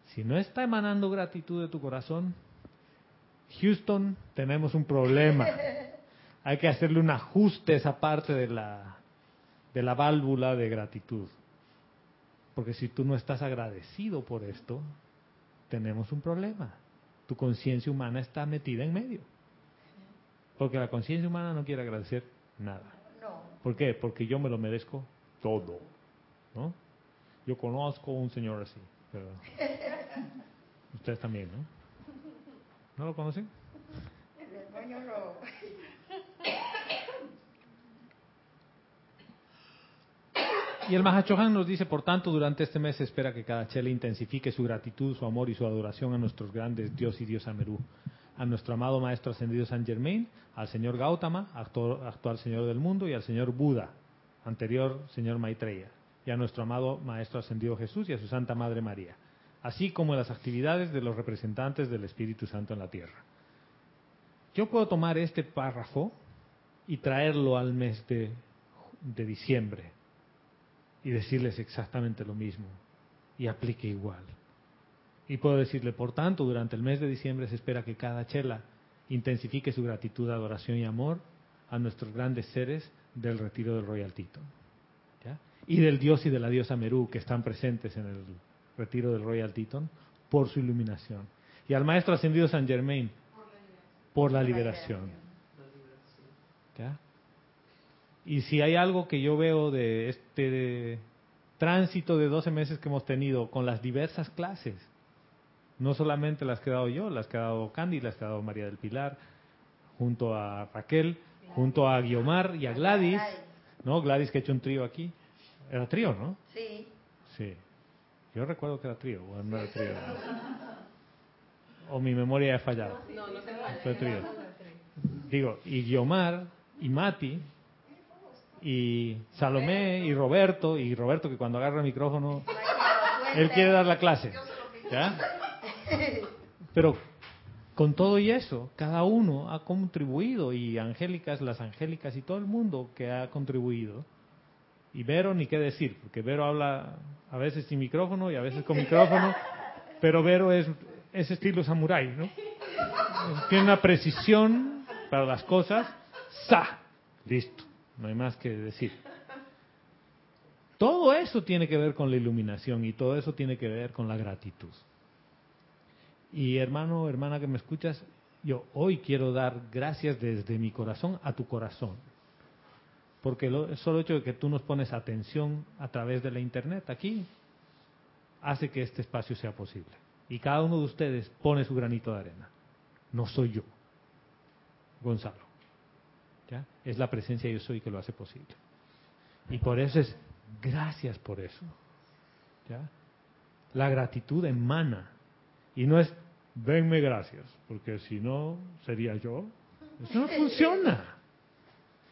Si no está emanando gratitud de tu corazón, Houston, tenemos un problema. Hay que hacerle un ajuste a esa parte de la, de la válvula de gratitud. Porque si tú no estás agradecido por esto, tenemos un problema. Tu conciencia humana está metida en medio. Porque la conciencia humana no quiere agradecer nada. ¿Por qué? Porque yo me lo merezco todo. ¿no? Yo conozco un señor así, pero ustedes también, ¿no? ¿No lo conocen? Y el Mahachohan nos dice, por tanto, durante este mes espera que cada chela intensifique su gratitud, su amor y su adoración a nuestros grandes Dios y Dios Amerú, a nuestro amado Maestro Ascendido San Germain, al Señor Gautama, actual, Señor del Mundo, y al Señor Buda, anterior Señor Maitreya, y a nuestro amado Maestro Ascendido Jesús y a su Santa Madre María, así como las actividades de los representantes del Espíritu Santo en la Tierra. Yo puedo tomar este párrafo y traerlo al mes de diciembre y decirles exactamente lo mismo y aplique igual. Y puedo decirle, por tanto, durante el mes de diciembre se espera que cada chela intensifique su gratitud, adoración y amor a nuestros grandes seres del retiro del Royal Tito. Y del dios y de la diosa Merú que están presentes en el retiro del Royal Teton, por su iluminación. Y al maestro ascendido San Germain, por la liberación. ¿Ya? Y si hay algo que yo veo de este tránsito de 12 meses que hemos tenido con las diversas clases, no solamente las que he dado yo, las que ha dado Candy, las que ha dado María del Pilar, junto a Raquel, junto a Guiomar y a Gladys, ¿no? Gladys que ha hecho un trío aquí. Era trío, ¿no? Sí. Sí. Yo recuerdo que era trío, o no era trío. O mi memoria ha fallado. No, no Fue trío. Digo, y Guiomar, y Mati, y Salomé, y Roberto, y Roberto que cuando agarra el micrófono, él quiere dar la clase. ¿Ya? Pero con todo y eso, cada uno ha contribuido, y Angélicas, las Angélicas y todo el mundo que ha contribuido. Y Vero ni qué decir, porque Vero habla a veces sin micrófono y a veces con micrófono, pero Vero es, es estilo samurái, ¿no? Tiene una precisión para las cosas, ¡sa! Listo, no hay más que decir. Todo eso tiene que ver con la iluminación y todo eso tiene que ver con la gratitud. Y hermano, hermana que me escuchas, yo hoy quiero dar gracias desde mi corazón a tu corazón. Porque el solo hecho de que tú nos pones atención a través de la internet aquí hace que este espacio sea posible. Y cada uno de ustedes pone su granito de arena. No soy yo, Gonzalo. Es la presencia yo soy que lo hace posible. Y por eso es gracias por eso. ¿Ya? La gratitud emana y no es, venme gracias, porque si no, sería yo. Eso no funciona.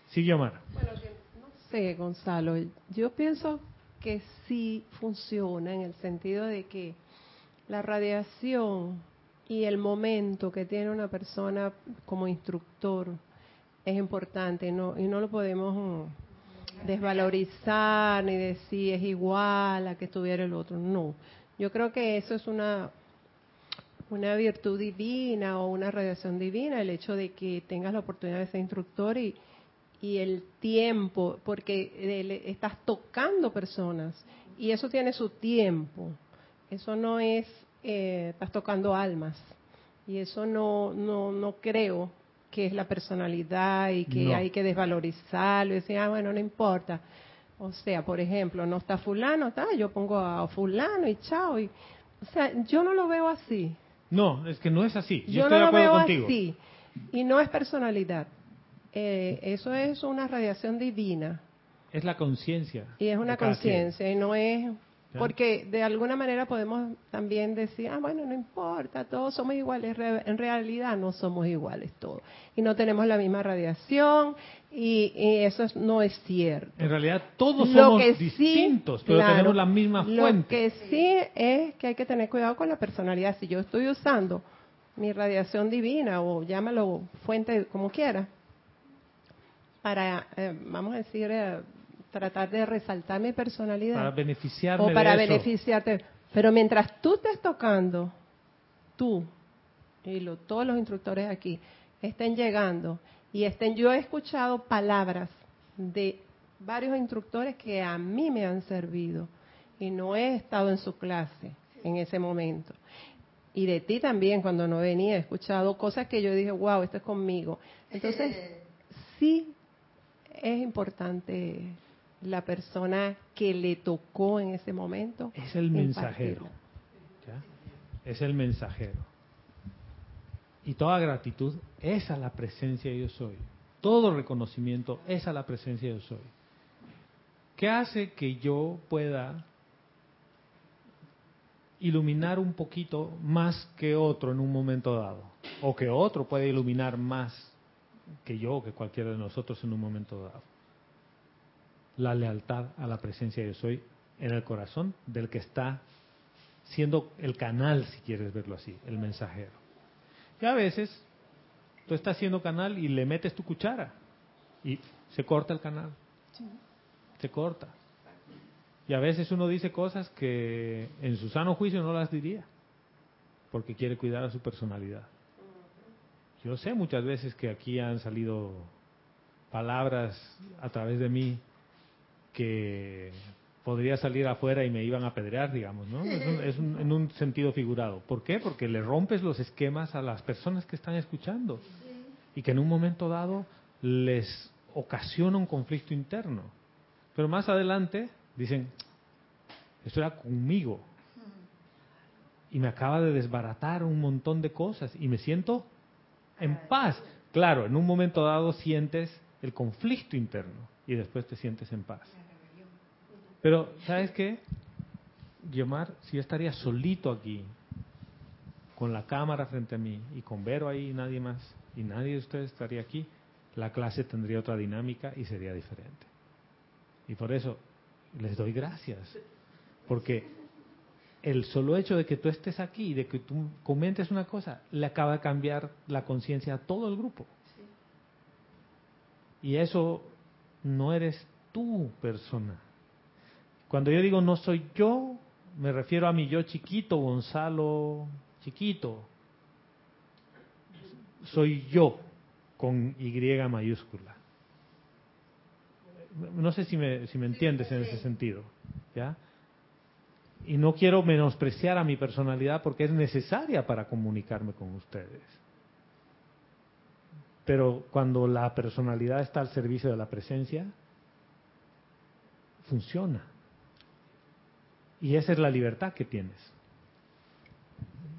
Sigue, Omar. Bueno, no sé, Gonzalo. Yo pienso que sí funciona en el sentido de que la radiación y el momento que tiene una persona como instructor es importante no, y no lo podemos mm, desvalorizar ni decir es igual a que estuviera el otro. No, yo creo que eso es una una virtud divina o una radiación divina, el hecho de que tengas la oportunidad de ser instructor y, y el tiempo, porque estás tocando personas y eso tiene su tiempo. Eso no es, eh, estás tocando almas y eso no, no, no creo que es la personalidad y que hay que desvalorizarlo y decir, ah, bueno, no importa. O sea, por ejemplo, no está fulano, está, yo pongo a fulano y chao. Y, o sea, yo no lo veo así. No, es que no es así. Yo, estoy no de acuerdo lo veo contigo. así. Y no es personalidad. Eh, eso es una radiación divina. Es la conciencia. Y es una conciencia y no es... Porque de alguna manera podemos también decir, ah, bueno, no importa, todos somos iguales. En realidad no somos iguales todos. Y no tenemos la misma radiación y, y eso es- no es cierto. En realidad todos Lo somos que sí, distintos, pero claro, tenemos la misma Lo fuente. que sí es que hay que tener cuidado con la personalidad. Si yo estoy usando mi radiación divina o llámalo fuente como quiera, para, eh, vamos a decir, eh, tratar de resaltar mi personalidad Para beneficiarme o para de eso. beneficiarte. Pero mientras tú estés tocando, tú y lo- todos los instructores aquí estén llegando y estén, yo he escuchado palabras de varios instructores que a mí me han servido y no he estado en su clase en ese momento. Y de ti también cuando no venía he escuchado cosas que yo dije, wow, esto es conmigo. Entonces, sí es importante la persona que le tocó en ese momento. Es el mensajero. ¿ya? Es el mensajero. Y toda gratitud es a la presencia yo soy. Todo reconocimiento es a la presencia yo soy. ¿Qué hace que yo pueda iluminar un poquito más que otro en un momento dado? O que otro pueda iluminar más que yo o que cualquiera de nosotros en un momento dado. La lealtad a la presencia yo soy en el corazón del que está siendo el canal, si quieres verlo así, el mensajero. Y a veces tú estás siendo canal y le metes tu cuchara y se corta el canal. Se corta. Y a veces uno dice cosas que en su sano juicio no las diría, porque quiere cuidar a su personalidad. Yo sé muchas veces que aquí han salido palabras a través de mí que podría salir afuera y me iban a apedrear, digamos, ¿no? Es, un- es un- en un sentido figurado. ¿Por qué? Porque le rompes los esquemas a las personas que están escuchando y que en un momento dado les ocasiona un conflicto interno. Pero más adelante dicen, esto era conmigo y me acaba de desbaratar un montón de cosas y me siento en paz. Claro, en un momento dado sientes el conflicto interno y después te sientes en paz. Pero, ¿sabes qué? Guiomar, si yo estaría solito aquí, con la cámara frente a mí y con Vero ahí y nadie más, y nadie de ustedes estaría aquí, la clase tendría otra dinámica y sería diferente. Y por eso les doy gracias, porque el solo hecho de que tú estés aquí, de que tú comentes una cosa, le acaba de cambiar la conciencia a todo el grupo. Y eso no eres tú persona. Cuando yo digo no soy yo, me refiero a mi yo chiquito, Gonzalo chiquito. Soy yo con Y mayúscula. No sé si me, si me entiendes en ese sentido. ¿Ya? Y no quiero menospreciar a mi personalidad porque es necesaria para comunicarme con ustedes. Pero cuando la personalidad está al servicio de la presencia, funciona. Y esa es la libertad que tienes.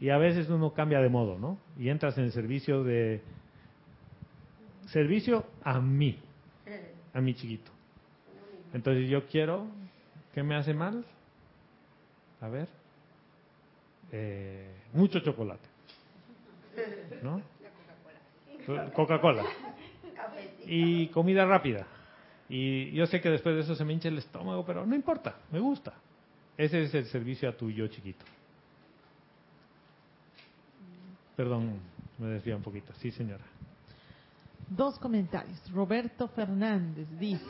Y a veces uno cambia de modo, ¿no? Y entras en servicio de... Servicio a mí, a mi chiquito. Entonces yo quiero... ¿Qué me hace mal? A ver. Eh, mucho chocolate. ¿No? Coca-Cola. Y comida rápida. Y yo sé que después de eso se me hincha el estómago, pero no importa, me gusta. Ese es el servicio a tu yo chiquito. Perdón, me desvía un poquito. Sí, señora. Dos comentarios. Roberto Fernández dice,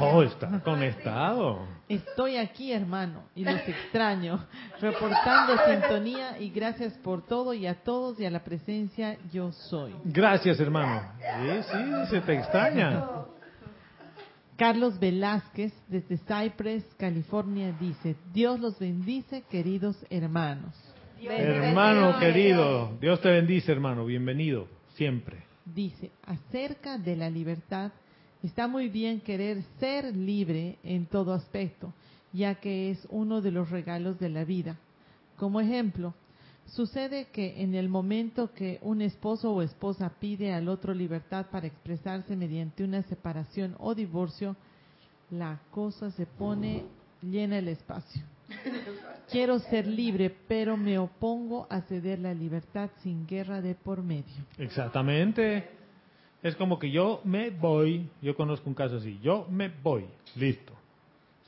Oh, está conectado. estoy aquí hermano y los extraño, reportando sintonía y gracias por todo y a todos y a la presencia yo soy. Gracias, hermano. Sí, sí, se te extraña. Carlos Velázquez desde Cypress, California dice, Dios los bendice queridos hermanos. Hermano querido, Dios te bendice, hermano. Bienvenido, siempre. Dice, acerca de la libertad, está muy bien querer ser libre en todo aspecto, ya que es uno de los regalos de la vida. Como ejemplo, sucede que en el momento que un esposo o esposa pide al otro libertad para expresarse mediante una separación o divorcio, la cosa se pone llena el espacio. Quiero ser libre, pero me opongo a ceder la libertad sin guerra de por medio. Exactamente. Es como que yo me voy. Yo conozco un caso así. Yo me voy. Listo.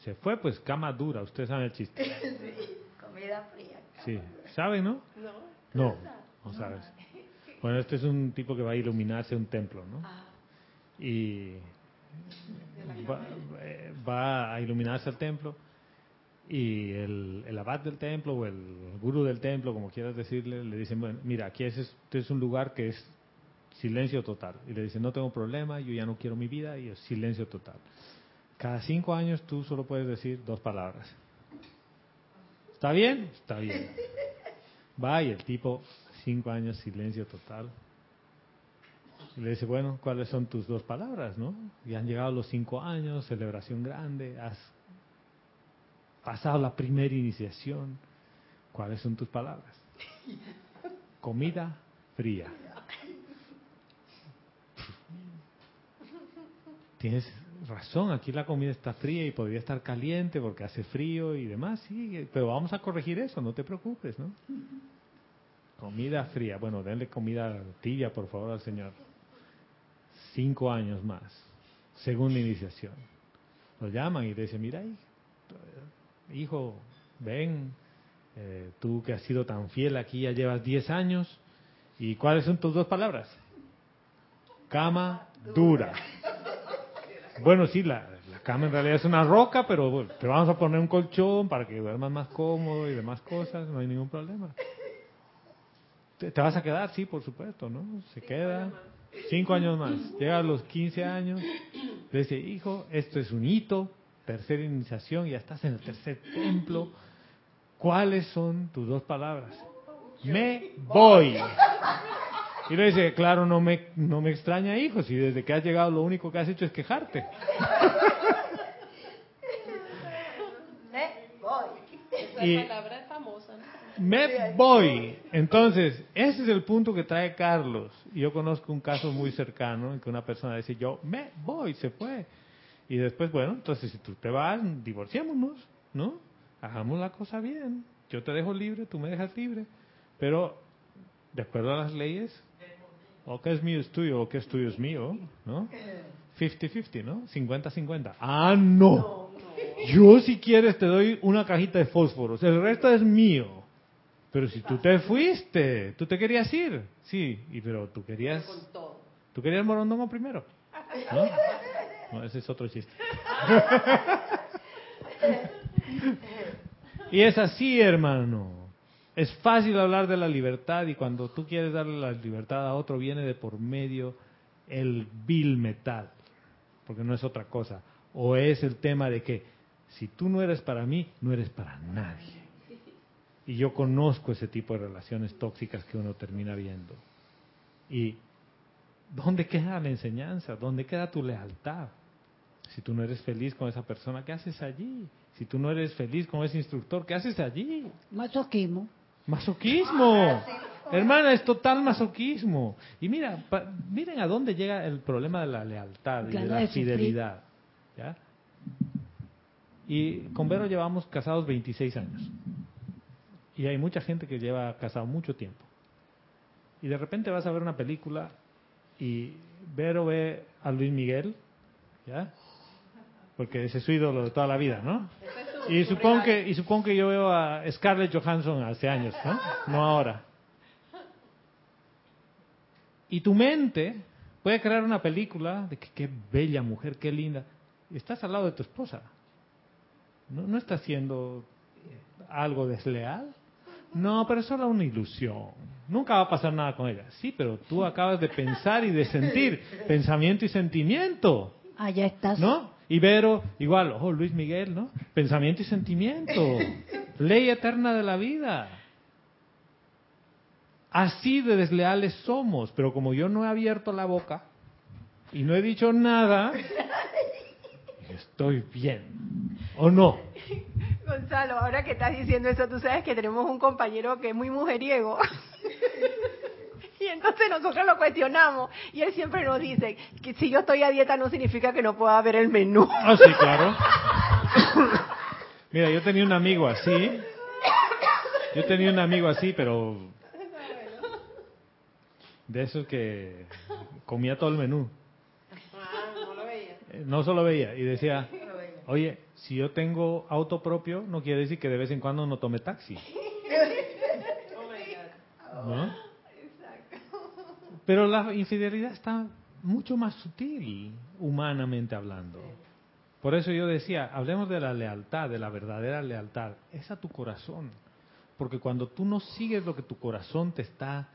Se fue, pues cama dura. Ustedes saben el chiste. Comida fría. Sí. ¿Saben, no? No. No sabes. Bueno, este es un tipo que va a iluminarse un templo, ¿no? Y va, eh, va a iluminarse el templo y el, abad del templo o el gurú del templo, como quieras decirle, le dicen, bueno, mira, aquí es, este es un lugar que es silencio total. Y le dicen, no tengo problema, yo ya no quiero mi vida y es silencio total. Cada cinco años tú solo puedes decir dos palabras. ¿Está bien? Está bien. Va y el tipo, cinco años, silencio total. Y le dice, bueno, ¿cuáles son tus dos palabras, no? Y han llegado los cinco años, celebración grande, has pasado la primera iniciación. ¿Cuáles son tus palabras? Comida fría. Tienes razón, aquí la comida está fría y podría estar caliente porque hace frío y demás, sí, pero vamos a corregir eso, no te preocupes, ¿no? Comida fría, bueno, denle comida tibia, por favor, al Señor. Cinco años más, segunda iniciación. Lo llaman y le dicen, mira, hijo, ven, eh, tú que has sido tan fiel aquí, ya llevas diez años, ¿y cuáles son tus dos palabras? Cama dura. Bueno, sí, la, la cama en realidad es una roca, pero bueno, te vamos a poner un colchón para que duermas más cómodo y demás cosas, no hay ningún problema. ¿Te, te vas a quedar? Sí, por supuesto, ¿no? Se queda. Cinco años más. Llega a los 15 años, le dice, hijo, esto es un hito, tercera iniciación, ya estás en el tercer templo. ¿Cuáles son tus dos palabras? Me voy. Y le dice, claro, no me, no me extraña, hijo, si desde que has llegado lo único que has hecho es quejarte. Y palabra es famosa, ¿no? me voy. Entonces, ese es el punto que trae Carlos. Y Yo conozco un caso muy cercano en que una persona dice, yo me voy, se fue. Y después, bueno, entonces si tú te vas, divorciémonos, ¿no? Hagamos la cosa bien. Yo te dejo libre, tú me dejas libre. Pero, de acuerdo a las leyes, o que es mío es tuyo, o que es tuyo es mío, ¿no? 50-50, ¿no? 50-50. Ah, no. Yo si quieres te doy una cajita de fósforos, el resto es mío. Pero si tú te fuiste, tú te querías ir, sí, y pero tú querías, tú querías morondongo primero, ¿no? No, ese es otro chiste. y es así, hermano. Es fácil hablar de la libertad y cuando tú quieres darle la libertad a otro viene de por medio el vil metal, porque no es otra cosa. O es el tema de que si tú no eres para mí, no eres para nadie. Y yo conozco ese tipo de relaciones tóxicas que uno termina viendo. Y ¿dónde queda la enseñanza? ¿Dónde queda tu lealtad? Si tú no eres feliz con esa persona, ¿qué haces allí? Si tú no eres feliz con ese instructor, ¿qué haces allí? Masoquismo. Masoquismo. Hermana, es total masoquismo. Y mira, pa- miren a dónde llega el problema de la lealtad y de la fidelidad. ¿ya? Y con Vero llevamos casados 26 años. Y hay mucha gente que lleva casado mucho tiempo. Y de repente vas a ver una película y Vero ve a Luis Miguel, ¿ya? Porque ese es su ídolo de toda la vida, ¿no? Y supongo que y supongo que yo veo a Scarlett Johansson hace años, ¿no? No ahora. Y tu mente puede crear una película de que qué bella mujer, qué linda. Estás al lado de tu esposa. ¿No, no estás haciendo algo desleal? No, pero es solo una ilusión. Nunca va a pasar nada con ella. Sí, pero tú acabas de pensar y de sentir. Pensamiento y sentimiento. Allá estás. ¿No? Ibero, igual, oh, Luis Miguel, ¿no? Pensamiento y sentimiento. Ley eterna de la vida. Así de desleales somos, pero como yo no he abierto la boca y no he dicho nada, estoy bien. ¿O no? Gonzalo, ahora que estás diciendo eso, tú sabes que tenemos un compañero que es muy mujeriego. Y entonces nosotros lo cuestionamos y él siempre nos dice que si yo estoy a dieta no significa que no pueda ver el menú. Ah, sí, claro. Mira, yo tenía un amigo así. Yo tenía un amigo así, pero de esos que comía todo el menú. Eh, No solo veía y decía, oye, si yo tengo auto propio, no quiere decir que de vez en cuando no tome taxi. ¿No? Pero la infidelidad está mucho más sutil, humanamente hablando. Por eso yo decía, hablemos de la lealtad, de la verdadera lealtad. Es a tu corazón. Porque cuando tú no sigues lo que tu corazón te está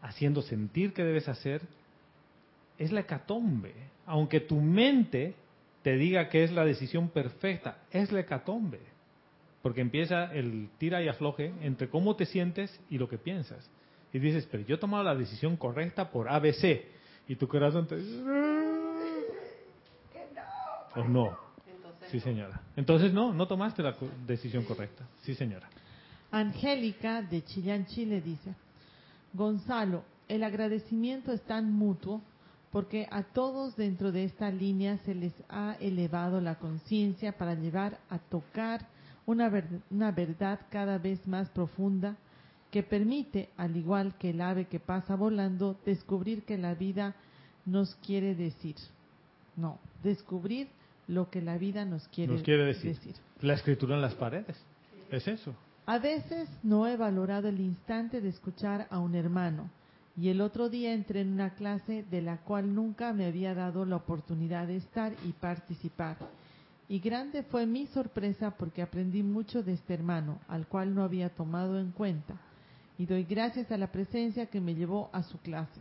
haciendo sentir que debes hacer, es la hecatombe. Aunque tu mente te diga que es la decisión perfecta, es la hecatombe. Porque empieza el tira y afloje entre cómo te sientes y lo que piensas. Y dices, pero yo he tomado la decisión correcta por ABC. Y tu corazón te dice, o no. Sí, señora. Entonces no, no tomaste la decisión correcta. Sí, señora. Angélica de Chillán, Chile dice, Gonzalo, el agradecimiento es tan mutuo porque a todos dentro de esta línea se les ha elevado la conciencia para llevar a tocar una, ver- una verdad cada vez más profunda que permite, al igual que el ave que pasa volando, descubrir que la vida nos quiere decir. No, descubrir lo que la vida nos quiere, Nos quiere decir. La escritura en las paredes. Es eso. a veces no he valorado el instante de escuchar a un hermano y el otro día entré en una clase de la cual nunca me había dado la oportunidad de estar y participar. Y grande fue mi sorpresa porque aprendí mucho de este hermano, al cual no había tomado en cuenta. Y doy gracias a la presencia que me llevó a su clase.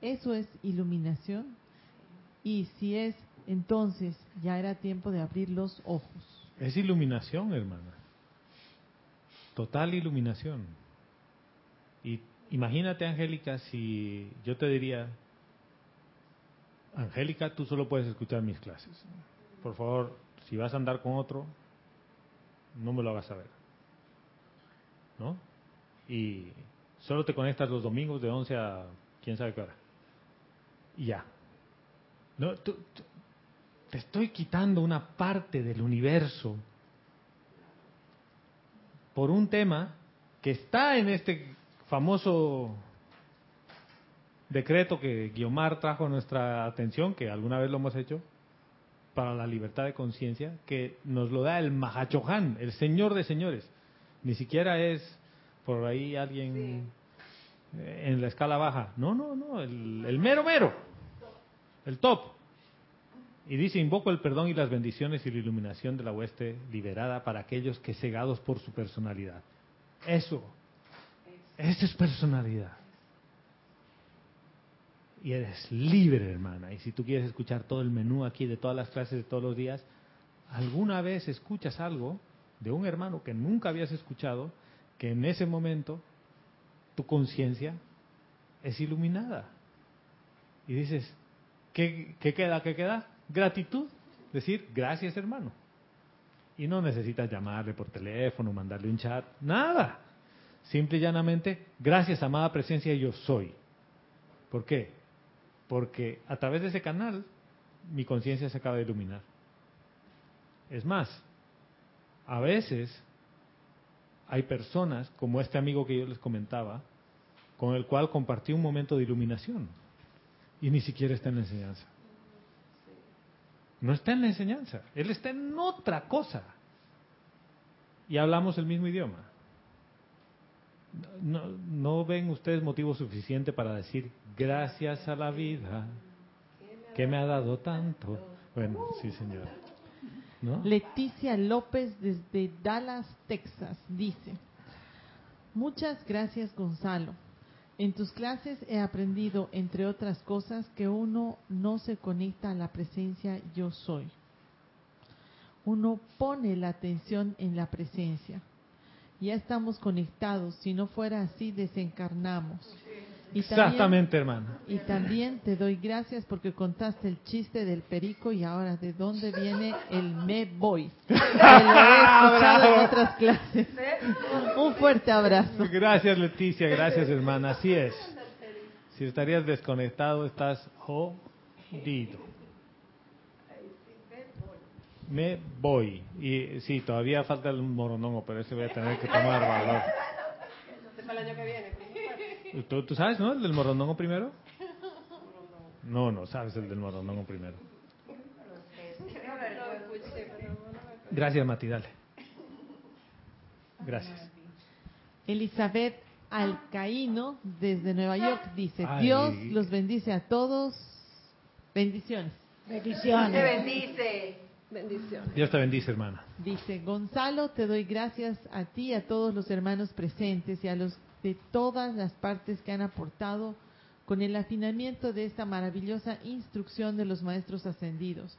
¿Eso es iluminación? Y si es Entonces ya era tiempo de abrir los ojos. Es iluminación, hermana. Total iluminación. Y imagínate, Angélica, si yo te diría, Angélica, tú solo puedes escuchar mis clases. Por favor, si vas a andar con otro, no me lo hagas saber. ¿No? Y solo te conectas los domingos de 11 a quién sabe qué hora. Y ya. No, te estoy quitando una parte del universo por un tema que está en este famoso decreto que Guiomar trajo a nuestra atención, que alguna vez lo hemos hecho, para la libertad de conciencia, que nos lo da el Mahachohan, el señor de señores. Ni siquiera es por ahí alguien en la escala baja. No, no, no, el, el mero mero, el top. Y dice, invoco el perdón y las bendiciones y la iluminación de la hueste liberada para aquellos que cegados por su personalidad. Eso, eso es personalidad. Y eres libre, hermana. Y si tú quieres escuchar todo el menú aquí de todas las clases de todos los días, alguna vez escuchas algo de un hermano que nunca habías escuchado, que en ese momento tu conciencia es iluminada. Y dices, ¿qué, qué queda? ¿Qué queda? Gratitud. Decir, gracias hermano. Y no necesitas llamarle por teléfono, mandarle un chat, nada. Simple y llanamente, gracias amada presencia yo soy. ¿Por qué? Porque a través de ese canal mi conciencia se acaba de iluminar. Es más, a veces hay personas, como este amigo que yo les comentaba, con el cual compartí un momento de iluminación y ni siquiera está en la enseñanza. No está en la enseñanza, él está en otra cosa. Y hablamos el mismo idioma. No, no ven ustedes motivo suficiente para decir gracias a la vida que me ha dado tanto. Bueno, sí, señor. ¿No? Leticia López desde Dallas, Texas, dice, muchas gracias Gonzalo. En tus clases he aprendido, entre otras cosas, que uno no se conecta a la presencia yo soy. Uno pone la atención en la presencia. Ya estamos conectados, si no fuera así desencarnamos. Y también- Exactamente, hermana. y también te doy gracias porque contaste el chiste del perico y ahora de dónde viene el me voy. Que lo he escuchado en otras clases. Un fuerte abrazo. Gracias, Leticia. Gracias, hermana. Así es. Si estarías desconectado, estás jodido. Me voy. Y sí, todavía falta el moronongo, pero ese voy a tener que tomar valor. Para el año que viene. ¿Tú, tú sabes, no? ¿El del moronongo primero? No, no, sabes el del moronongo primero. Gracias, Mati, dale. Gracias. Elizabeth Alcaíno desde Nueva York dice, Ay. Dios los bendice a todos. Bendiciones. Te Bendiciones. bendice. Bendiciones. Dios te bendice, hermana. Dice, Gonzalo, te doy gracias a ti y a todos los hermanos presentes y a los de todas las partes que han aportado con el afinamiento de esta maravillosa instrucción de los maestros ascendidos.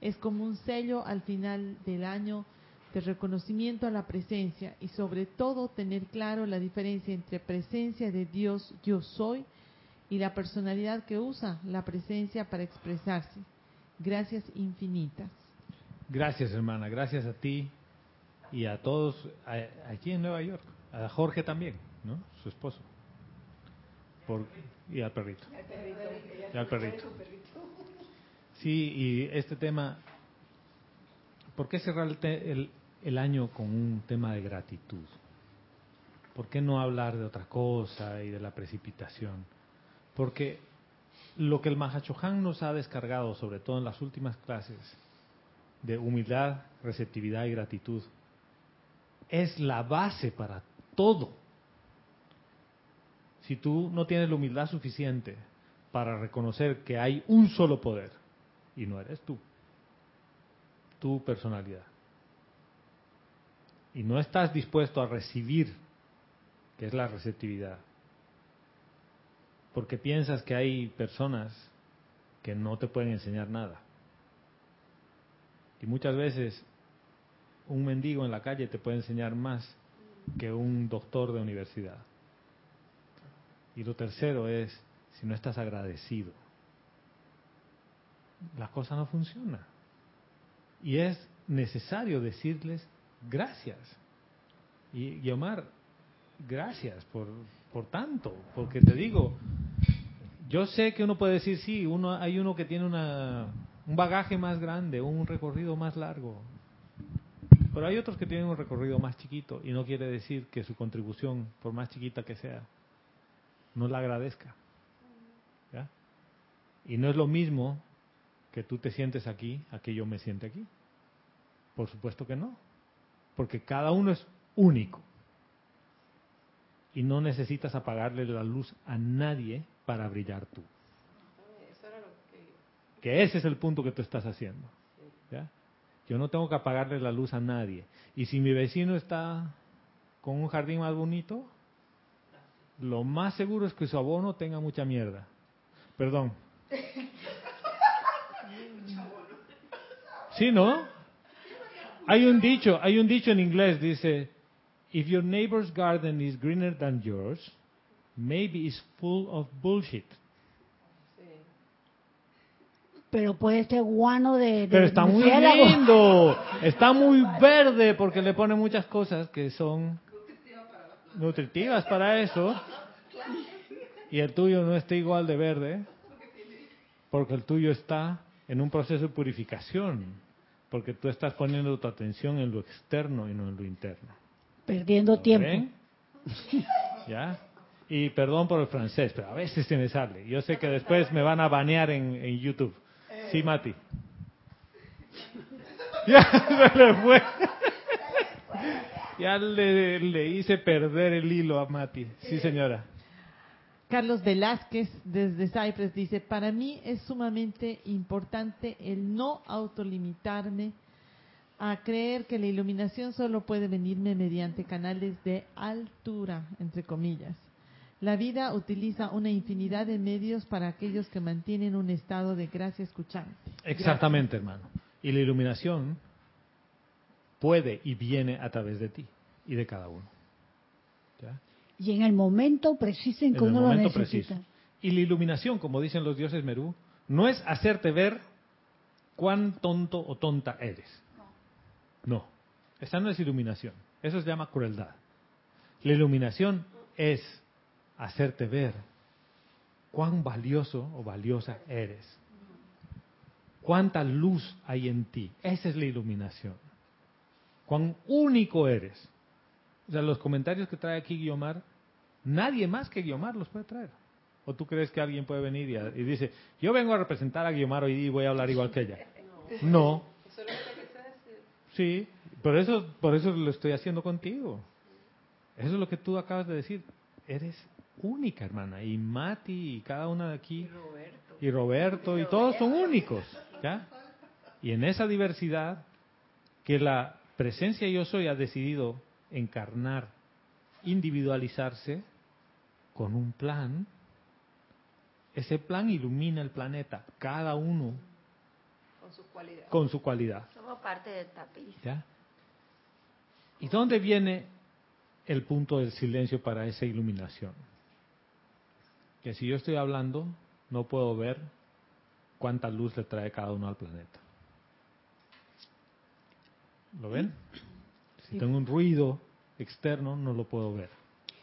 Es como un sello al final del año de reconocimiento a la presencia y sobre todo tener claro la diferencia entre presencia de Dios yo soy y la personalidad que usa la presencia para expresarse. Gracias infinitas. Gracias, hermana. Gracias a ti y a todos aquí en Nueva York. A Jorge también, ¿no? Su esposo. Por, y al perrito. Y al perrito. Sí, y este tema, ¿por qué cerrar el, el- el año con un tema de gratitud? ¿Por qué no hablar de otra cosa y de la precipitación? Porque lo que el Mahachohan nos ha descargado, sobre todo en las últimas clases, de humildad, receptividad y gratitud, es la base para todo. Si tú no tienes la humildad suficiente para reconocer que hay un solo poder, y no eres tú, tu personalidad, y no estás dispuesto a recibir, que es la receptividad, porque piensas que hay personas que no te pueden enseñar nada, Y muchas veces un mendigo en la calle te puede enseñar más que un doctor de universidad. Y lo tercero es, si no estás agradecido, la cosa no funciona. Y es necesario decirles gracias. Y, y Omar, gracias por, por tanto, porque te digo, yo sé que uno puede decir, sí, uno, hay uno que tiene una, un bagaje más grande, un recorrido más largo, pero hay otros que tienen un recorrido más chiquito y no quiere decir que su contribución, por más chiquita que sea, no la agradezca. ¿ya? Y no es lo mismo que tú te sientes aquí a que yo me siente aquí. Por supuesto que no, porque cada uno es único. Y no necesitas apagarle la luz a nadie para brillar tú. Que ese es el punto que tú estás haciendo. ¿ya? Yo no tengo que apagarle la luz a nadie. Y si mi vecino está con un jardín más bonito, lo más seguro es que su abono tenga mucha mierda. Perdón. ¿Sí, no? Hay un dicho, hay un dicho en inglés, dice, if your neighbor's garden is greener than yours, maybe it's full of bullshit. Pero puede ser guano de, de Pero está muy lindo, está muy verde porque le pone muchas cosas que son nutritivas para eso. Y el tuyo no está igual de verde porque el tuyo está en un proceso de purificación, porque tú estás poniendo tu atención en lo externo y no en lo interno. Perdiendo tiempo. ¿Ven? ¿Ya? Y perdón por el francés, pero a veces se me sale. Yo sé que después me van a banear en, en YouTube. Sí, Mati. Ya se le fue. Ya le, le hice perder el hilo a Mati. Sí, señora. Carlos Velázquez desde Cypress dice, para mí es sumamente importante el no autolimitarme a creer que la iluminación solo puede venirme mediante canales de altura, entre comillas. La vida utiliza una infinidad de medios para aquellos que mantienen un estado de gracia escuchante. Exactamente, hermano. Y la iluminación puede y viene a través de ti y de cada uno. ¿Ya? Y en el momento preciso en que uno lo necesita. preciso. Y la iluminación, como dicen los dioses Merú, no es hacerte ver cuán tonto o tonta eres. No, esa no es iluminación. Eso se llama crueldad. La iluminación es hacerte ver cuán valioso o valiosa eres. Cuánta luz hay en ti. Esa es la iluminación. Cuán único eres. O sea, los comentarios que trae aquí Guiomar, nadie más que Guiomar los puede traer. ¿O tú crees que alguien puede venir y, y dice, yo vengo a representar a Guiomar hoy y voy a hablar igual que ella? No. Sí, por eso, por eso lo estoy haciendo contigo. Eso es lo que tú acabas de decir. Eres única, hermana. Y Mati y cada una de aquí. Y Roberto. Y todos son únicos. ¿Ya? Y en esa diversidad que la presencia yo soy ha decidido encarnar, individualizarse con un plan, ese plan ilumina el planeta, cada uno Con sus cualidades. con su cualidad. Somos parte del tapiz. ¿Ya? ¿Y dónde viene el punto del silencio para esa iluminación? Que si yo estoy hablando, no puedo ver cuánta luz le trae cada uno al planeta. ¿Lo ven? Si tengo un ruido externo, no lo puedo ver.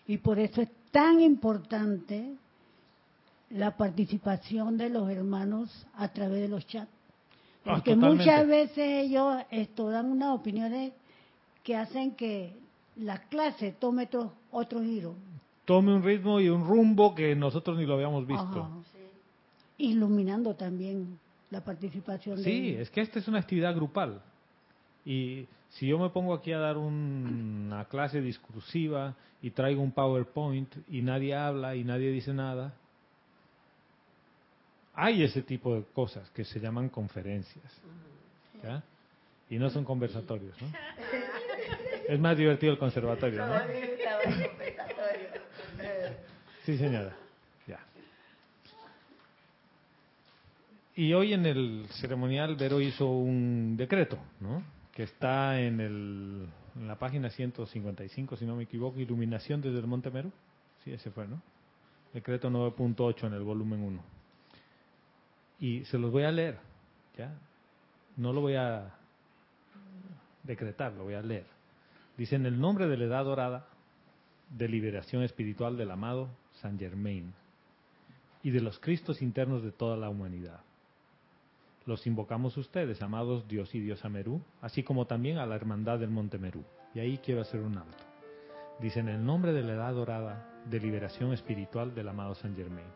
Y por eso es tan importante la participación de los hermanos a través de los chats. Ah, Porque muchas veces ellos esto, dan unas opiniones que hacen que la clase tome otro, otro giro. Tome un ritmo y un rumbo que nosotros ni lo habíamos visto. Iluminando también la participación Sí, es que esta es una actividad grupal. Y si yo me pongo aquí a dar un- una clase discursiva y traigo un PowerPoint y nadie habla y nadie dice nada, hay ese tipo de cosas que se llaman conferencias. ¿ya? Y no son conversatorios, ¿no? Es más divertido el conservatorio, ¿no? Sí, señora. Ya. Y hoy en el ceremonial Vero hizo un decreto, ¿no? Que está en, el, en la página 155, si no me equivoco, Iluminación desde el Monte Meru. Sí, ese fue, ¿no? Decreto 9.8 en el volumen 1. Y se los voy a leer, ¿ya? No lo voy a decretar, lo voy a leer. Dice, en el nombre de la Edad Dorada, de liberación espiritual del amado San Germain y de los Cristos internos de toda la humanidad. Los invocamos ustedes, amados Dios y Diosa Merú, así como también a la Hermandad del Monte Merú. Y ahí quiero hacer un alto. Dice, en el nombre de la Edad Dorada de liberación espiritual del amado San Germain.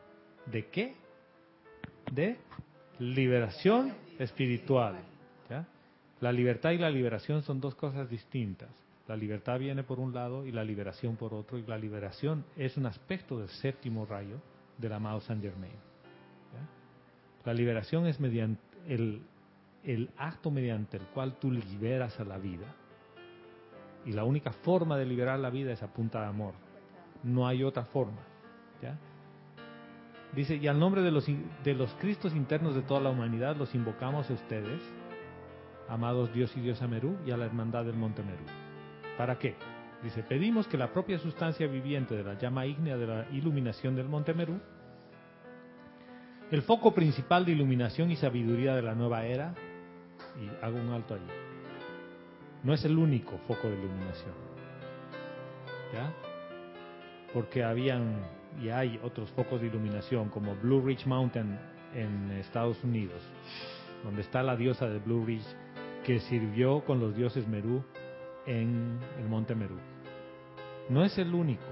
¿De qué? De liberación espiritual. La libertad y la liberación son dos cosas distintas. La libertad viene por un lado y la liberación por otro, y la liberación es un aspecto del séptimo rayo del amado San Germain. La liberación es mediante el, acto mediante el cual tú liberas a la vida. Y la única forma de liberar la vida es a punta de amor. No hay otra forma. ¿ya? Dice, y al nombre de los, de los Cristos internos de toda la humanidad los invocamos a ustedes, amados Dios y Diosa Merú, y a la hermandad del Monte Merú. ¿Para qué? Dice, pedimos que la propia sustancia viviente de la llama ígnea de la iluminación del Monte Merú, el foco principal de iluminación y sabiduría de la nueva era, y hago un alto allí, no es el único foco de iluminación. ¿Ya? Porque habían y hay otros focos de iluminación como Blue Ridge Mountain en Estados Unidos, donde está la diosa de Blue Ridge que sirvió con los dioses Merú en el monte Merú. No es el único,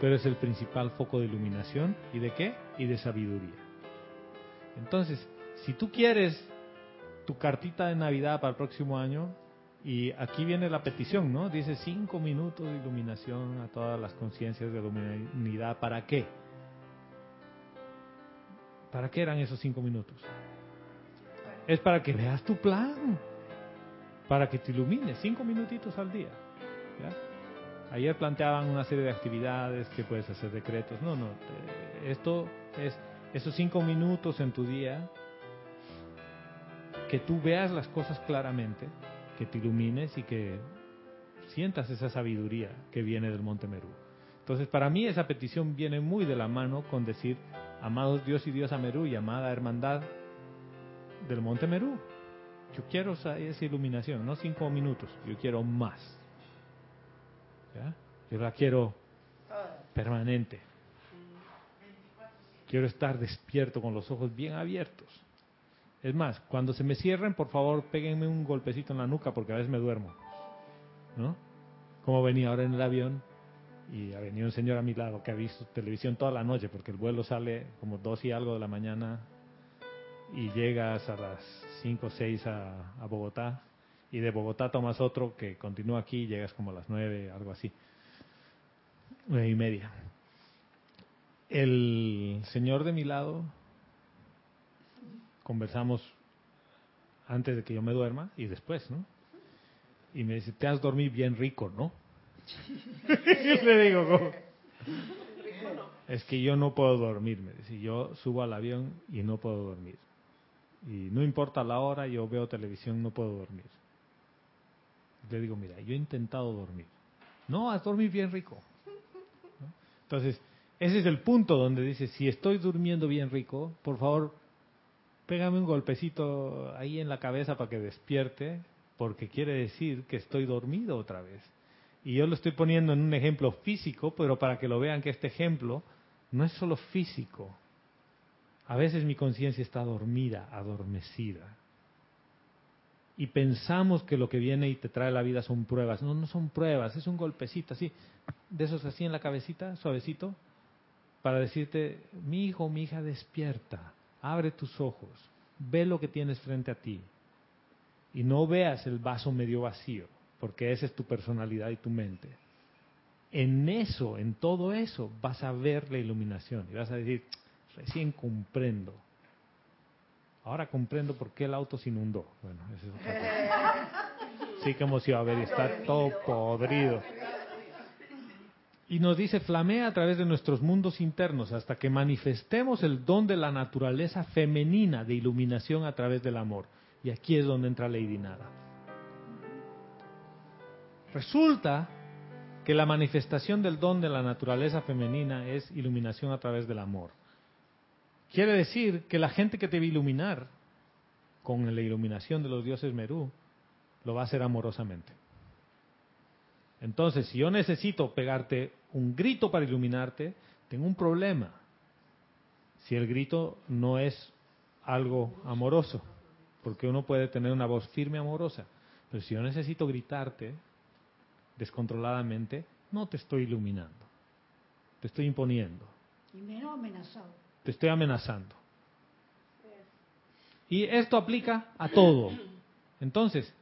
pero es el principal foco de iluminación y de qué? Y de sabiduría. Entonces, si tú quieres tu cartita de Navidad para el próximo año, y aquí viene la petición, ¿no? Dice cinco minutos de iluminación a todas las conciencias de la humanidad. ¿Para qué? ¿Para qué eran esos cinco minutos? Es para que veas tu plan, para que te ilumines, cinco minutitos al día. ¿ya? Ayer planteaban una serie de actividades que puedes hacer decretos. No, no, esto es esos cinco minutos en tu día, que tú veas las cosas claramente, que te ilumines y que sientas esa sabiduría que viene del Monte Merú. Entonces, para mí esa petición viene muy de la mano con decir, amados Dios y Dios a Merú y amada hermandad del Monte Merú. Yo quiero esa, esa iluminación, no cinco minutos, yo quiero más. ¿Ya? Yo la quiero permanente. Quiero estar despierto con los ojos bien abiertos. Es más, cuando se me cierren, por favor, péguenme un golpecito en la nuca porque a veces me duermo. ¿No? Como venía ahora en el avión y ha venido un señor a mi lado que ha visto televisión toda la noche porque el vuelo sale como dos y algo de la mañana y llegas a las 5 o 6 a, Bogotá y de Bogotá tomas otro que continúa aquí y llegas como a las 9, algo así. Nueve y media. El señor de mi lado conversamos antes de que yo me duerma y después, ¿no? Y me dice, te has dormido bien rico, ¿no? y le digo. Es que yo no puedo dormir, me dice, yo subo al avión y no puedo dormir. Y no importa la hora, yo veo televisión, no puedo dormir. Le digo, mira, yo he intentado dormir. No, has dormido bien rico. Entonces, ese es el punto donde dice, si estoy durmiendo bien rico, por favor, pégame un golpecito ahí en la cabeza para que despierte, porque quiere decir que estoy dormido otra vez. Y yo lo estoy poniendo en un ejemplo físico, pero para que lo vean que este ejemplo no es solo físico. A veces mi conciencia está dormida, adormecida. Y pensamos que lo que viene y te trae la vida son pruebas. No, no son pruebas, es un golpecito así, de esos así en la cabecita, suavecito, para decirte, mi hijo, mi hija, despierta abre tus ojos, ve lo que tienes frente a ti y no veas el vaso medio vacío, porque esa es tu personalidad y tu mente. En eso, en todo eso, vas a ver la iluminación y vas a decir, recién comprendo. Ahora comprendo por qué el auto se inundó. Bueno, eso es otra cosa. Sí que hemos ido a ver está todo podrido. Y nos dice, flamea a través de nuestros mundos internos hasta que manifestemos el don de la naturaleza femenina de iluminación a través del amor. Y aquí es donde entra Lady Nada. Resulta que la manifestación del don de la naturaleza femenina es iluminación a través del amor. Quiere decir que la gente que te va a iluminar con la iluminación de los dioses Merú, lo va a hacer amorosamente. Entonces, si yo necesito pegarte un grito para iluminarte, tengo un problema. Si el grito no es algo amoroso, porque uno puede tener una voz firme amorosa, pero si yo necesito gritarte descontroladamente, no te estoy iluminando, te estoy imponiendo. Y menos amenazado. Te estoy amenazando. Y esto aplica a todo. Entonces,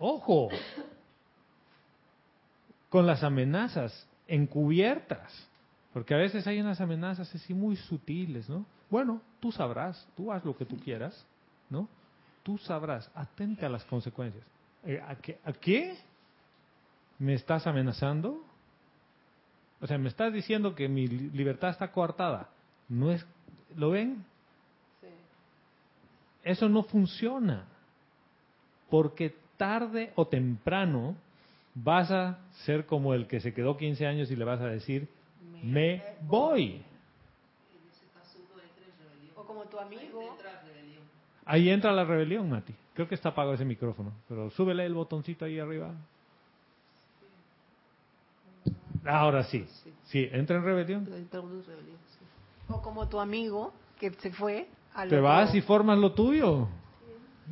ojo con las amenazas encubiertas, porque a veces hay unas amenazas así muy sutiles, ¿no? Bueno, tú sabrás, tú haz lo que tú quieras, ¿no? Tú sabrás, atente a las consecuencias. Eh, ¿A qué, ¿A qué? ¿Me estás amenazando? O sea, me estás diciendo que mi libertad está coartada. No es, ¿lo ven? Eso no funciona. Porque tarde o temprano vas a ser como el que se quedó 15 años y le vas a decir, me voy. O como tu amigo. Ahí entra la rebelión, Mati. Creo que está apagado ese micrófono, pero súbele el botoncito ahí arriba. Ahora sí. Sí, entra en rebelión. O como tu amigo que se fue al Te vas y formas lo tuyo.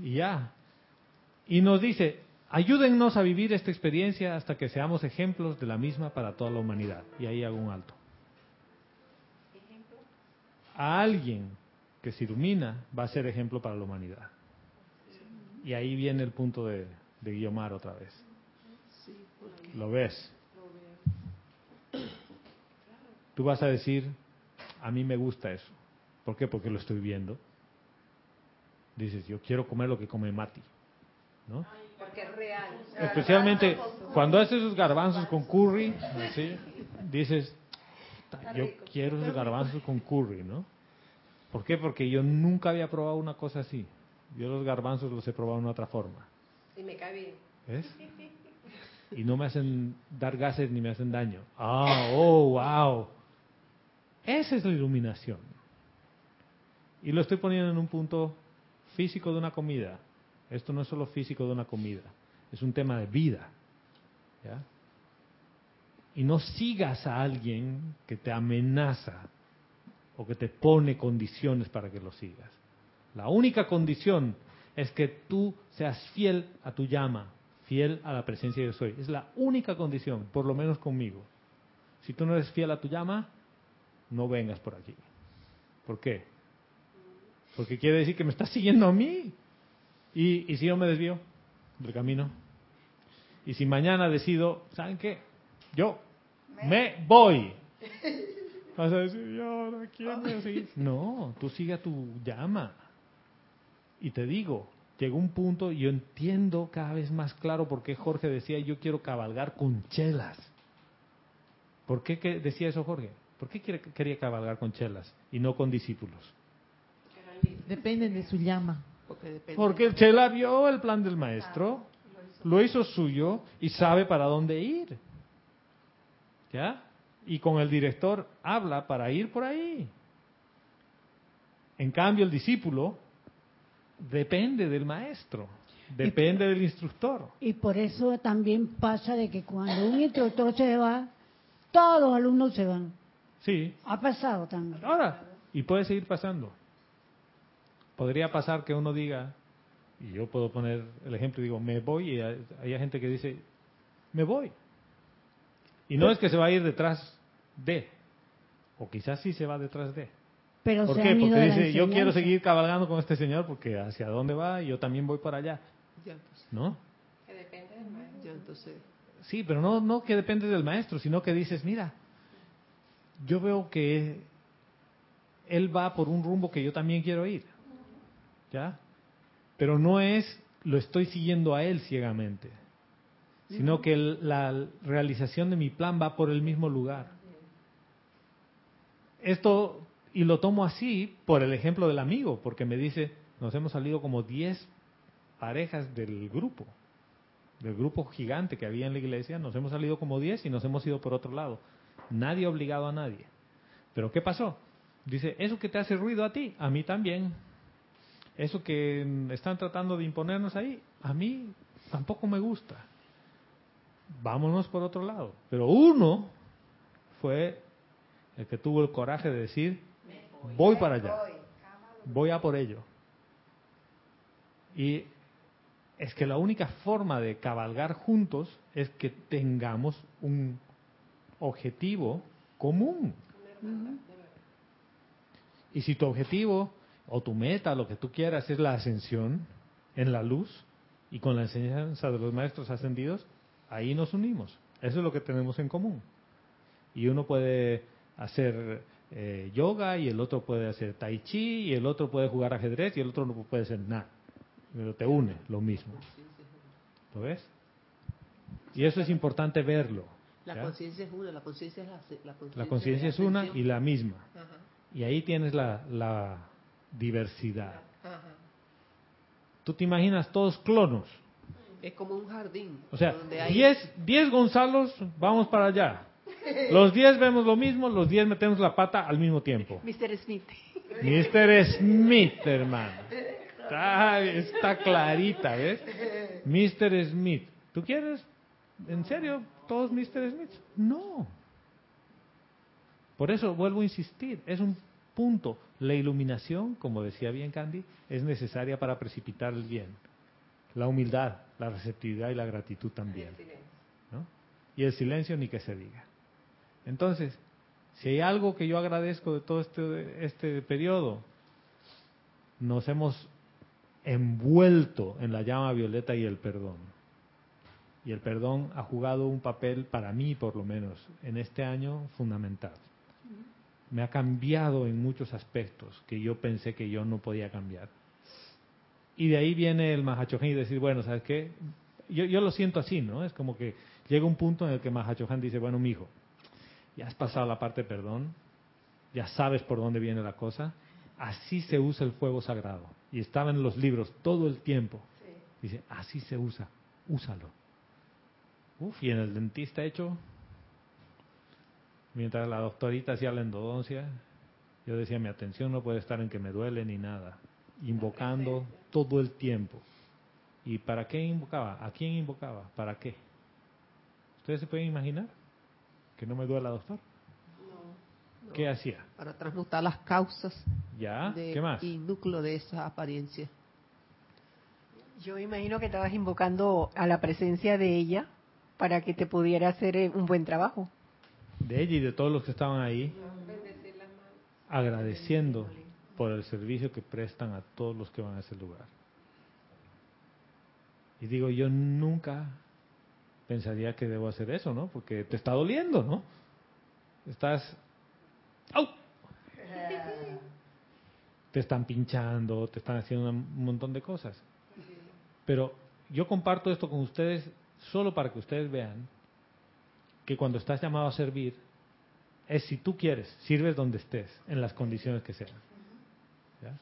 Y ya. Y nos dice, ayúdennos a vivir esta experiencia hasta que seamos ejemplos de la misma para toda la humanidad. Y ahí hago un alto. A alguien que se ilumina va a ser ejemplo para la humanidad. Y ahí viene el punto de, de Guiomar otra vez. ¿Lo ves? Tú vas a decir, a mí me gusta eso. ¿Por qué? Porque lo estoy viendo. Dices, yo quiero comer lo que come Mati. ¿No? Porque es real. Especialmente cuando haces esos garbanzos con curry, así, dices, "Ta, yo quiero esos garbanzos con curry, ¿no? ¿Por qué? Porque yo nunca había probado una cosa así. Yo los garbanzos los he probado de otra forma. Y me cae bien. ¿Ves? Y no me hacen dar gases ni me hacen daño. Ah, oh, wow. Esa es la iluminación. Y lo estoy poniendo en un punto físico de una comida. Esto no es solo físico de una comida, es un tema de vida. ¿ya? Y no sigas a alguien que te amenaza o que te pone condiciones para que lo sigas. La única condición es que tú seas fiel a tu llama, fiel a la presencia de yo soy. Es la única condición, por lo menos conmigo. Si tú no eres fiel a tu llama, no vengas por aquí. ¿Por qué? Porque quiere decir que me estás siguiendo a mí. Y, y si yo me desvío del camino. Y si mañana decido, ¿saben qué? Yo me voy. Vas a decir, yo ahora quién me va a seguir? No, tú sigue a tu llama. Y te digo, llegó un punto y yo entiendo cada vez más claro por qué Jorge decía, yo quiero cabalgar con chelas. ¿Por qué que- decía eso Jorge? ¿Por qué quería cabalgar con chelas y no con discípulos? Depende de su llama. Porque el chela vio el plan del maestro, lo hizo suyo y sabe para dónde ir. ¿Ya? Y con el director habla para ir por ahí. En cambio, el discípulo depende del maestro, depende del instructor. Y por eso también pasa de que cuando un instructor se va, todos los alumnos se van. Sí. Ha pasado también. Ahora, y puede seguir pasando. Podría pasar que uno diga, y yo puedo poner el ejemplo, digo, me voy, y hay, hay gente que dice, me voy. Y no es que se va a ir detrás de, o quizás sí se va detrás de. Pero ¿Por se qué? han ido Porque dice, yo quiero seguir cabalgando con este señor porque hacia dónde va, yo también voy para allá. Ya, pues, ¿No? Que depende del maestro. ya, entonces, Sí, pero no, no que depende del maestro, sino que dices, mira, yo veo que él va por un rumbo que yo también quiero ir. ¿Ya? Pero no es, lo estoy siguiendo a él ciegamente, sino que el- la realización de mi plan va por el mismo lugar. Esto, y lo tomo así por el ejemplo del amigo, porque me dice, nos hemos salido como 10 parejas del grupo, del grupo gigante que había en la iglesia, nos hemos salido como 10 y nos hemos ido por otro lado. Nadie ha obligado a nadie. Pero ¿qué pasó? Dice, eso que te hace ruido a ti, a mí también. Eso que están tratando de imponernos ahí, a mí tampoco me gusta. Vámonos por otro lado. Pero uno fue el que tuvo el coraje de decir, voy para allá, voy a por ello. Y es que la única forma de cabalgar juntos es que tengamos un objetivo común. Y si tu objetivo o tu meta, lo que tú quieras, es la ascensión en la luz y con la enseñanza de los maestros ascendidos, ahí nos unimos. Eso es lo que tenemos en común. Y uno puede hacer eh, yoga y el otro puede hacer tai chi y el otro puede jugar ajedrez y el otro no puede hacer nada. Pero te une lo mismo. ¿Lo ves? Y eso es importante verlo. La conciencia es una, la conciencia es la, la conciencia. La conciencia de es una y la misma. Ajá, Y ahí tienes la, la diversidad. ajá. Tú te imaginas todos clonos. Es como un jardín. O sea, donde hay 10 10 Gonzalos, vamos para allá. Los 10 vemos lo mismo, los 10 metemos la pata al mismo tiempo. Mr. Smith. Mr. Smith, hermano. Está, está clarita, ¿ves? Mr. Smith. ¿Tú quieres? ¿En serio? ¿Todos Mr. Smith? No. Por eso vuelvo a insistir, es un punto. La iluminación, como decía bien Candy, es necesaria para precipitar el bien. La humildad, la receptividad y la gratitud también. ¿no? Y el silencio ni que se diga. Entonces, si hay algo que yo agradezco de todo este, este periodo, nos hemos envuelto en la llama violeta y el perdón. Y el perdón ha jugado un papel, para mí por lo menos, en este año fundamental. Me ha cambiado en muchos aspectos que yo pensé que yo no podía cambiar. Y de ahí viene el Mahachohan y decir, bueno, ¿sabes qué? Yo, yo lo siento así, ¿no? Es como que llega un punto en el que Mahachohan dice, bueno, mijo, ya has pasado la parte de perdón, ya sabes por dónde viene la cosa, así se usa el fuego sagrado. Y estaba en los libros todo el tiempo. Dice, así se usa, úsalo. Uf, y en el dentista hecho, mientras la doctorita hacía la endodoncia, yo decía, mi atención no puede estar en que me duele ni nada, invocando todo el tiempo. ¿Y para qué invocaba? ¿A quién invocaba? ¿Para qué? ¿Ustedes se pueden imaginar? Que no me duela, doctor. No, ¿Qué hacía? Para transmutar las causas ¿Ya? de- ¿Qué más? y núcleo de esa apariencia. Yo imagino que estabas invocando a la presencia de ella para que te pudiera hacer eh, un buen trabajo. De ella y de todos los que estaban ahí, agradeciendo por el servicio que prestan a todos los que van a ese lugar. Y digo, yo nunca pensaría que debo hacer eso, ¿no? Porque te está doliendo, ¿no? Estás... ¡Au! Te están pinchando, te están haciendo un montón de cosas. Pero yo comparto esto con ustedes solo para que ustedes vean que cuando estás llamado a servir, es si tú quieres, sirves donde estés, en las condiciones que sean. ¿Ya?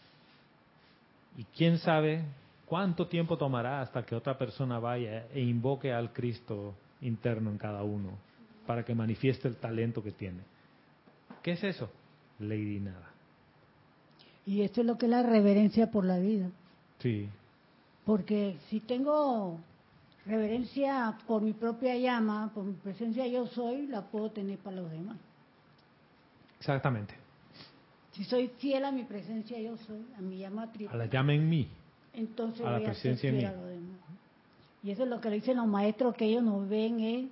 Y quién sabe cuánto tiempo tomará hasta que otra persona vaya e invoque al Cristo interno en cada uno para que manifieste el talento que tiene. ¿Qué es eso? Lady nada. Y esto es lo que es la reverencia por la vida. Sí, Porque si tengo reverencia por mi propia llama, por mi presencia yo soy, la puedo tener para los demás. exactamente. Si soy fiel a mi presencia yo soy, a mi llama A triple, la llama en mí. entonces a la voy a ser presencia en a mí. los demás. Y eso es lo que le dicen los maestros, que ellos nos ven es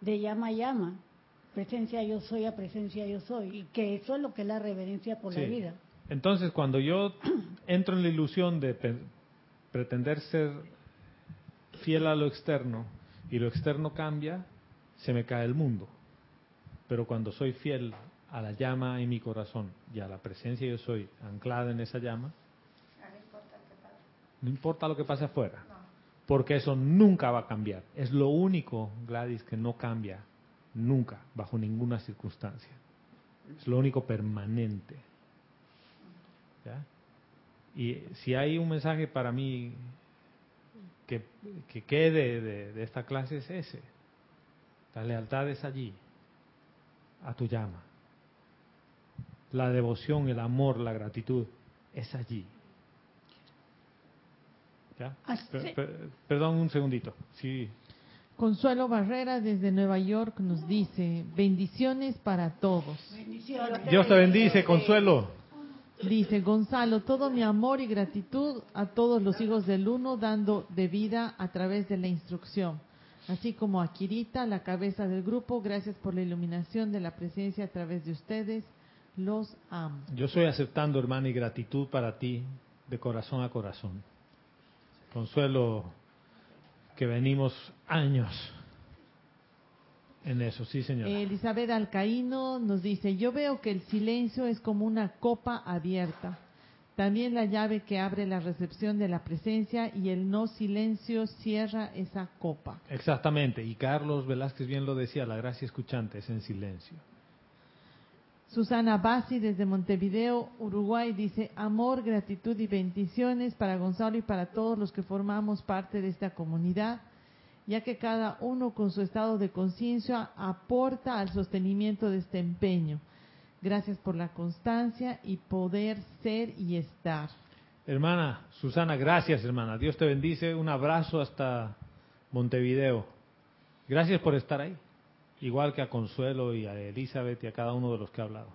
de llama a llama. Presencia yo soy a presencia yo soy. Y que eso es lo que es la reverencia por la vida. Entonces, cuando yo entro en la ilusión de pretender ser fiel a lo externo y lo externo cambia, se me cae el mundo. Pero cuando soy fiel a la llama en mi corazón y a la presencia yo soy anclada en esa llama, no importa lo que pase afuera, porque eso nunca va a cambiar. Es lo único, Gladys, que no cambia nunca, bajo ninguna circunstancia. Es lo único permanente. ¿Ya? Y si hay un mensaje para mí que, que quede de, de esta clase es ese. La lealtad es allí, a tu llama. La devoción, el amor, la gratitud es allí. ¿Ya? Así- Per- per- perdón un segundito. Sí, Consuelo Barrera desde Nueva York nos dice, bendiciones para todos. Bendiciones. Dios te bendice, Consuelo. Dice Gonzalo, todo mi amor y gratitud a todos los hijos del uno dando de vida a través de la instrucción, así como a Kirita, la cabeza del grupo, gracias por la iluminación de la presencia a través de ustedes, los amo. Yo estoy aceptando, hermana, y gratitud para ti de corazón a corazón. Consuelo, que venimos años en eso, sí. Elizabeth Alcaíno nos dice, yo veo que el silencio es como una copa abierta, también la llave que abre la recepción de la presencia y el no silencio cierra esa copa. Exactamente, y Carlos Velázquez bien lo decía, la gracia escuchante es en silencio. Susana Bassi desde Montevideo, Uruguay, dice amor, gratitud y bendiciones para Gonzalo y para todos los que formamos parte de esta comunidad, ya que cada uno con su estado de conciencia aporta al sostenimiento de este empeño. Gracias por la constancia y poder ser y estar. Hermana Susana, gracias, hermana. Dios te bendice. Un abrazo hasta Montevideo. Gracias por estar ahí. Igual que a Consuelo y a Elizabeth y a cada uno de los que ha hablado.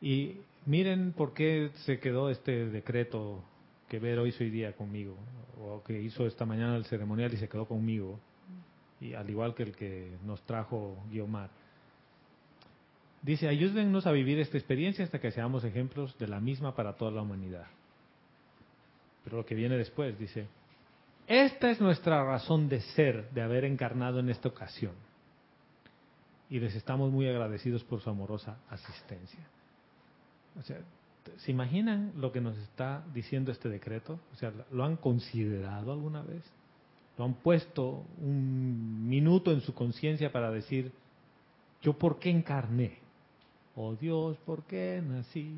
Y miren por qué se quedó este decreto que Vero hizo hoy día conmigo, o que hizo esta mañana el ceremonial y se quedó conmigo, y al igual que el que nos trajo Guiomar. Dice, ayúdennos a vivir esta experiencia hasta que seamos ejemplos de la misma para toda la humanidad. Pero lo que viene después dice, esta es nuestra razón de ser, de haber encarnado en esta ocasión. Y les estamos muy agradecidos por su amorosa asistencia. O sea, ¿se imaginan lo que nos está diciendo este decreto? O sea, ¿lo han considerado alguna vez? ¿Lo han puesto un minuto en su conciencia para decir, yo por qué encarné? Oh Dios, ¿por qué nací?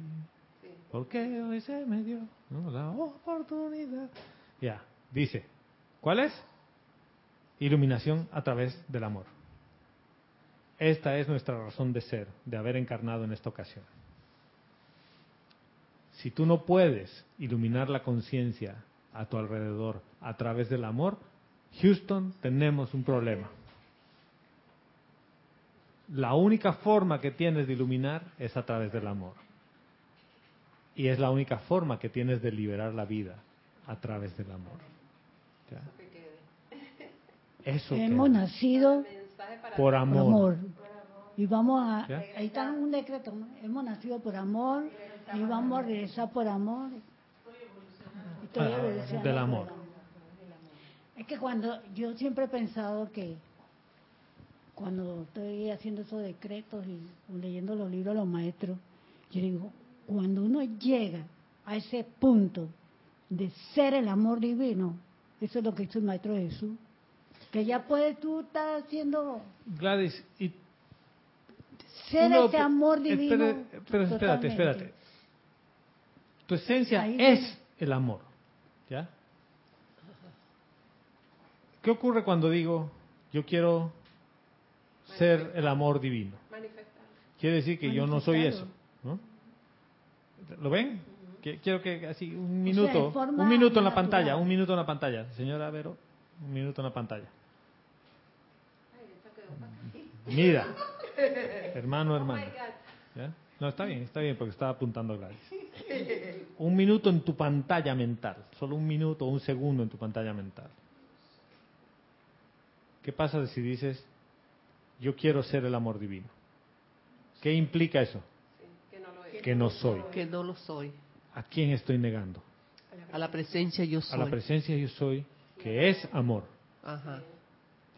¿Por qué hoy se me dio ¿no? la oportunidad? Ya, dice, ¿cuál es? Iluminación a través del amor. Esta es nuestra razón de ser, de haber encarnado en esta ocasión. Si tú no puedes iluminar la conciencia a tu alrededor a través del amor, Houston, tenemos un problema. La única forma que tienes de iluminar es a través del amor. Y es la única forma que tienes de liberar la vida a través del amor. ¿Ya? Eso Hemos queda. nacido por por amor. Y vamos a, ahí está un decreto, hemos nacido por amor y vamos a regresar por amor. Estoy Ah, del por amor. Es que cuando yo siempre he pensado que cuando estoy haciendo esos decretos y leyendo los libros de los maestros, yo digo, cuando uno llega a ese punto de ser el amor divino, eso es lo que hizo el Maestro Jesús, que ya puedes tú estar haciendo Gladys, y ser ese amor divino. Pero espérate, totalmente. espérate. Tu esencia Ahí es viene. el amor. ¿Ya? ¿Qué ocurre cuando digo, yo quiero ser el amor divino? Quiere decir que yo no soy eso. ¿no? ¿Lo ven? Que- Quiero que así, un minuto, un minuto en la natural. pantalla, un minuto en la pantalla. Señora Vero, un minuto en la pantalla. Mira, hermano, hermano. ¿Ya? No, está bien, está bien, porque estaba apuntando Gladys. Un minuto en tu pantalla mental, solo un minuto o un segundo en tu pantalla mental. ¿Qué pasa si dices, yo quiero ser el amor divino? ¿Qué implica eso? Que no soy. Que no lo soy. ¿A quién estoy negando? A la presencia yo A soy. la presencia yo soy, que es amor. Ajá.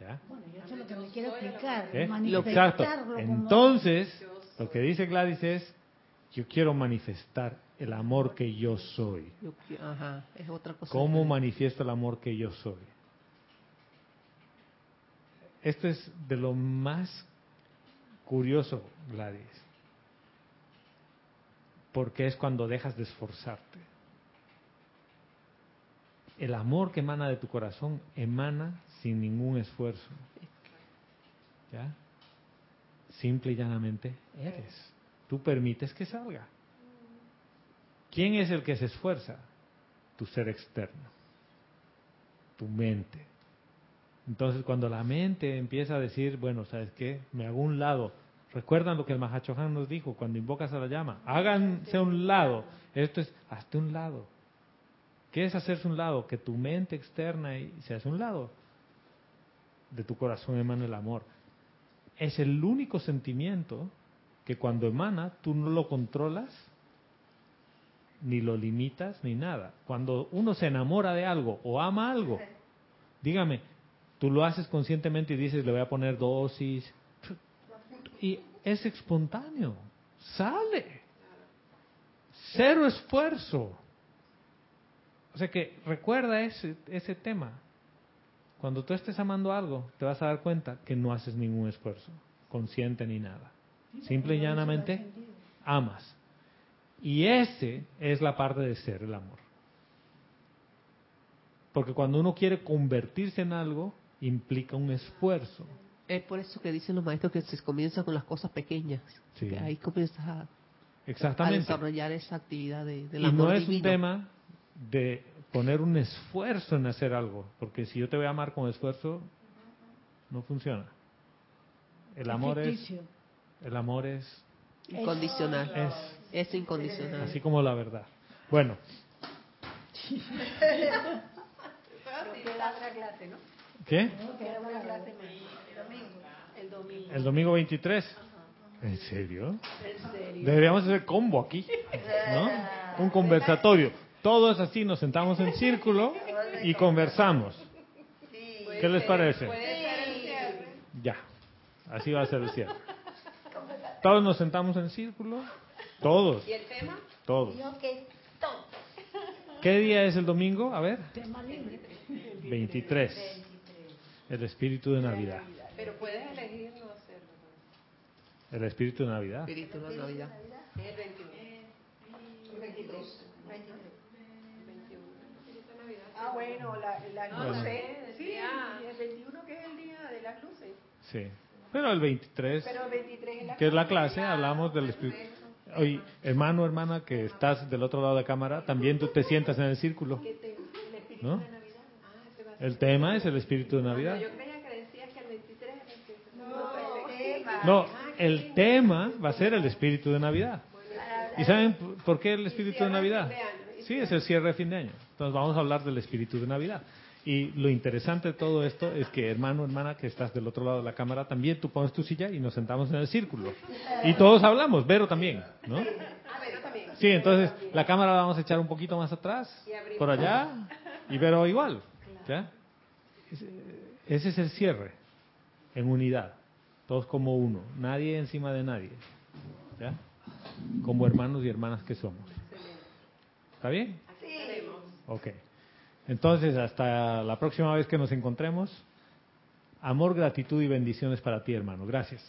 ¿Ya? Bueno, yo eso es lo que me quiero explicar, ¿Eh? Exacto. Entonces, lo que dice Gladys es, yo quiero manifestar el amor que yo soy. Yo ajá, es otra cosa. ¿Cómo manifiesto el amor que yo soy? Esto es de lo más curioso, Gladys. Porque es cuando dejas de esforzarte. El amor que emana de tu corazón emana sin ningún esfuerzo. ¿Ya? Simple y llanamente eres. Tú permites que salga. ¿Quién es el que se esfuerza? Tu ser externo, tu mente. Entonces, cuando la mente empieza a decir, bueno, ¿sabes qué? Me hago un lado. ¿Recuerdan lo que el Mahachohan nos dijo cuando invocas a la llama? Háganse un lado. Esto es, hazte un lado. ¿Qué es hacerse un lado? Que tu mente externa se hace un lado. De tu corazón emana el amor. Es el único sentimiento que cuando emana tú no lo controlas, ni lo limitas, ni nada. Cuando uno se enamora de algo o ama algo, dígame, tú lo haces conscientemente y dices, le voy a poner dosis, y es espontáneo, sale. Cero esfuerzo. O sea que recuerda ese, ese tema. Cuando tú estés amando algo, te vas a dar cuenta que no haces ningún esfuerzo, consciente ni nada. Simple y llanamente amas. Y ese es la parte de ser el amor. Porque cuando uno quiere convertirse en algo, implica un esfuerzo. Es por eso que dicen los maestros que se comienza con las cosas pequeñas. Sí. Que ahí comienzas a, desarrollar esa actividad de, del Y amor no es un tema de poner un esfuerzo en hacer algo, porque si yo te voy a amar con esfuerzo, no funciona. El amor es, el amor es, Incondicional. es Es incondicional. así como la verdad. Bueno. ¿qué? El domingo. El domingo 23. ¿En serio? Deberíamos hacer combo aquí, ¿no? Un conversatorio. Todos así nos sentamos en círculo y conversamos. ¿Qué les parece? Ya, así va a ser el cierre. Todos nos sentamos en círculo, todos. ¿Y el tema? Todos. ¿Qué día es el domingo? A ver. 23. El espíritu de Navidad. Pero puedes elegir no hacerlo. El espíritu de Navidad. Espíritu de Navidad. El 21. Ah, bueno, la, la luces. Sí, el 21 que es el día de las luces. Sí. Pero el 23, Pero el 23 es la que es la clase, hablamos del espíritu. Oye, hermano, hermana, que estás del otro lado de la cámara, también tú te sientas en el círculo. ¿No? El tema es el espíritu de Navidad. Yo creía que decías que el 23 es el 21. No, el tema va a ser el espíritu de Navidad. ¿Y saben por qué el espíritu de Navidad? Sí, es el cierre de fin de año. Entonces vamos a hablar del espíritu de Navidad. Y lo interesante de todo esto es que, hermano, hermana, que estás del otro lado de la cámara, también tú pones tu silla y nos sentamos en el círculo. Y todos hablamos, Vero también, ¿no? Sí, entonces la cámara la vamos a echar un poquito más atrás, por allá, y Vero igual. ¿ya? Ese- Ese es el cierre, en unidad, todos como uno, nadie encima de nadie, ¿ya? Como hermanos y hermanas que somos. ¿Está bien? Ok. Entonces, hasta la próxima vez que nos encontremos, amor, gratitud y bendiciones para ti, hermano. Gracias.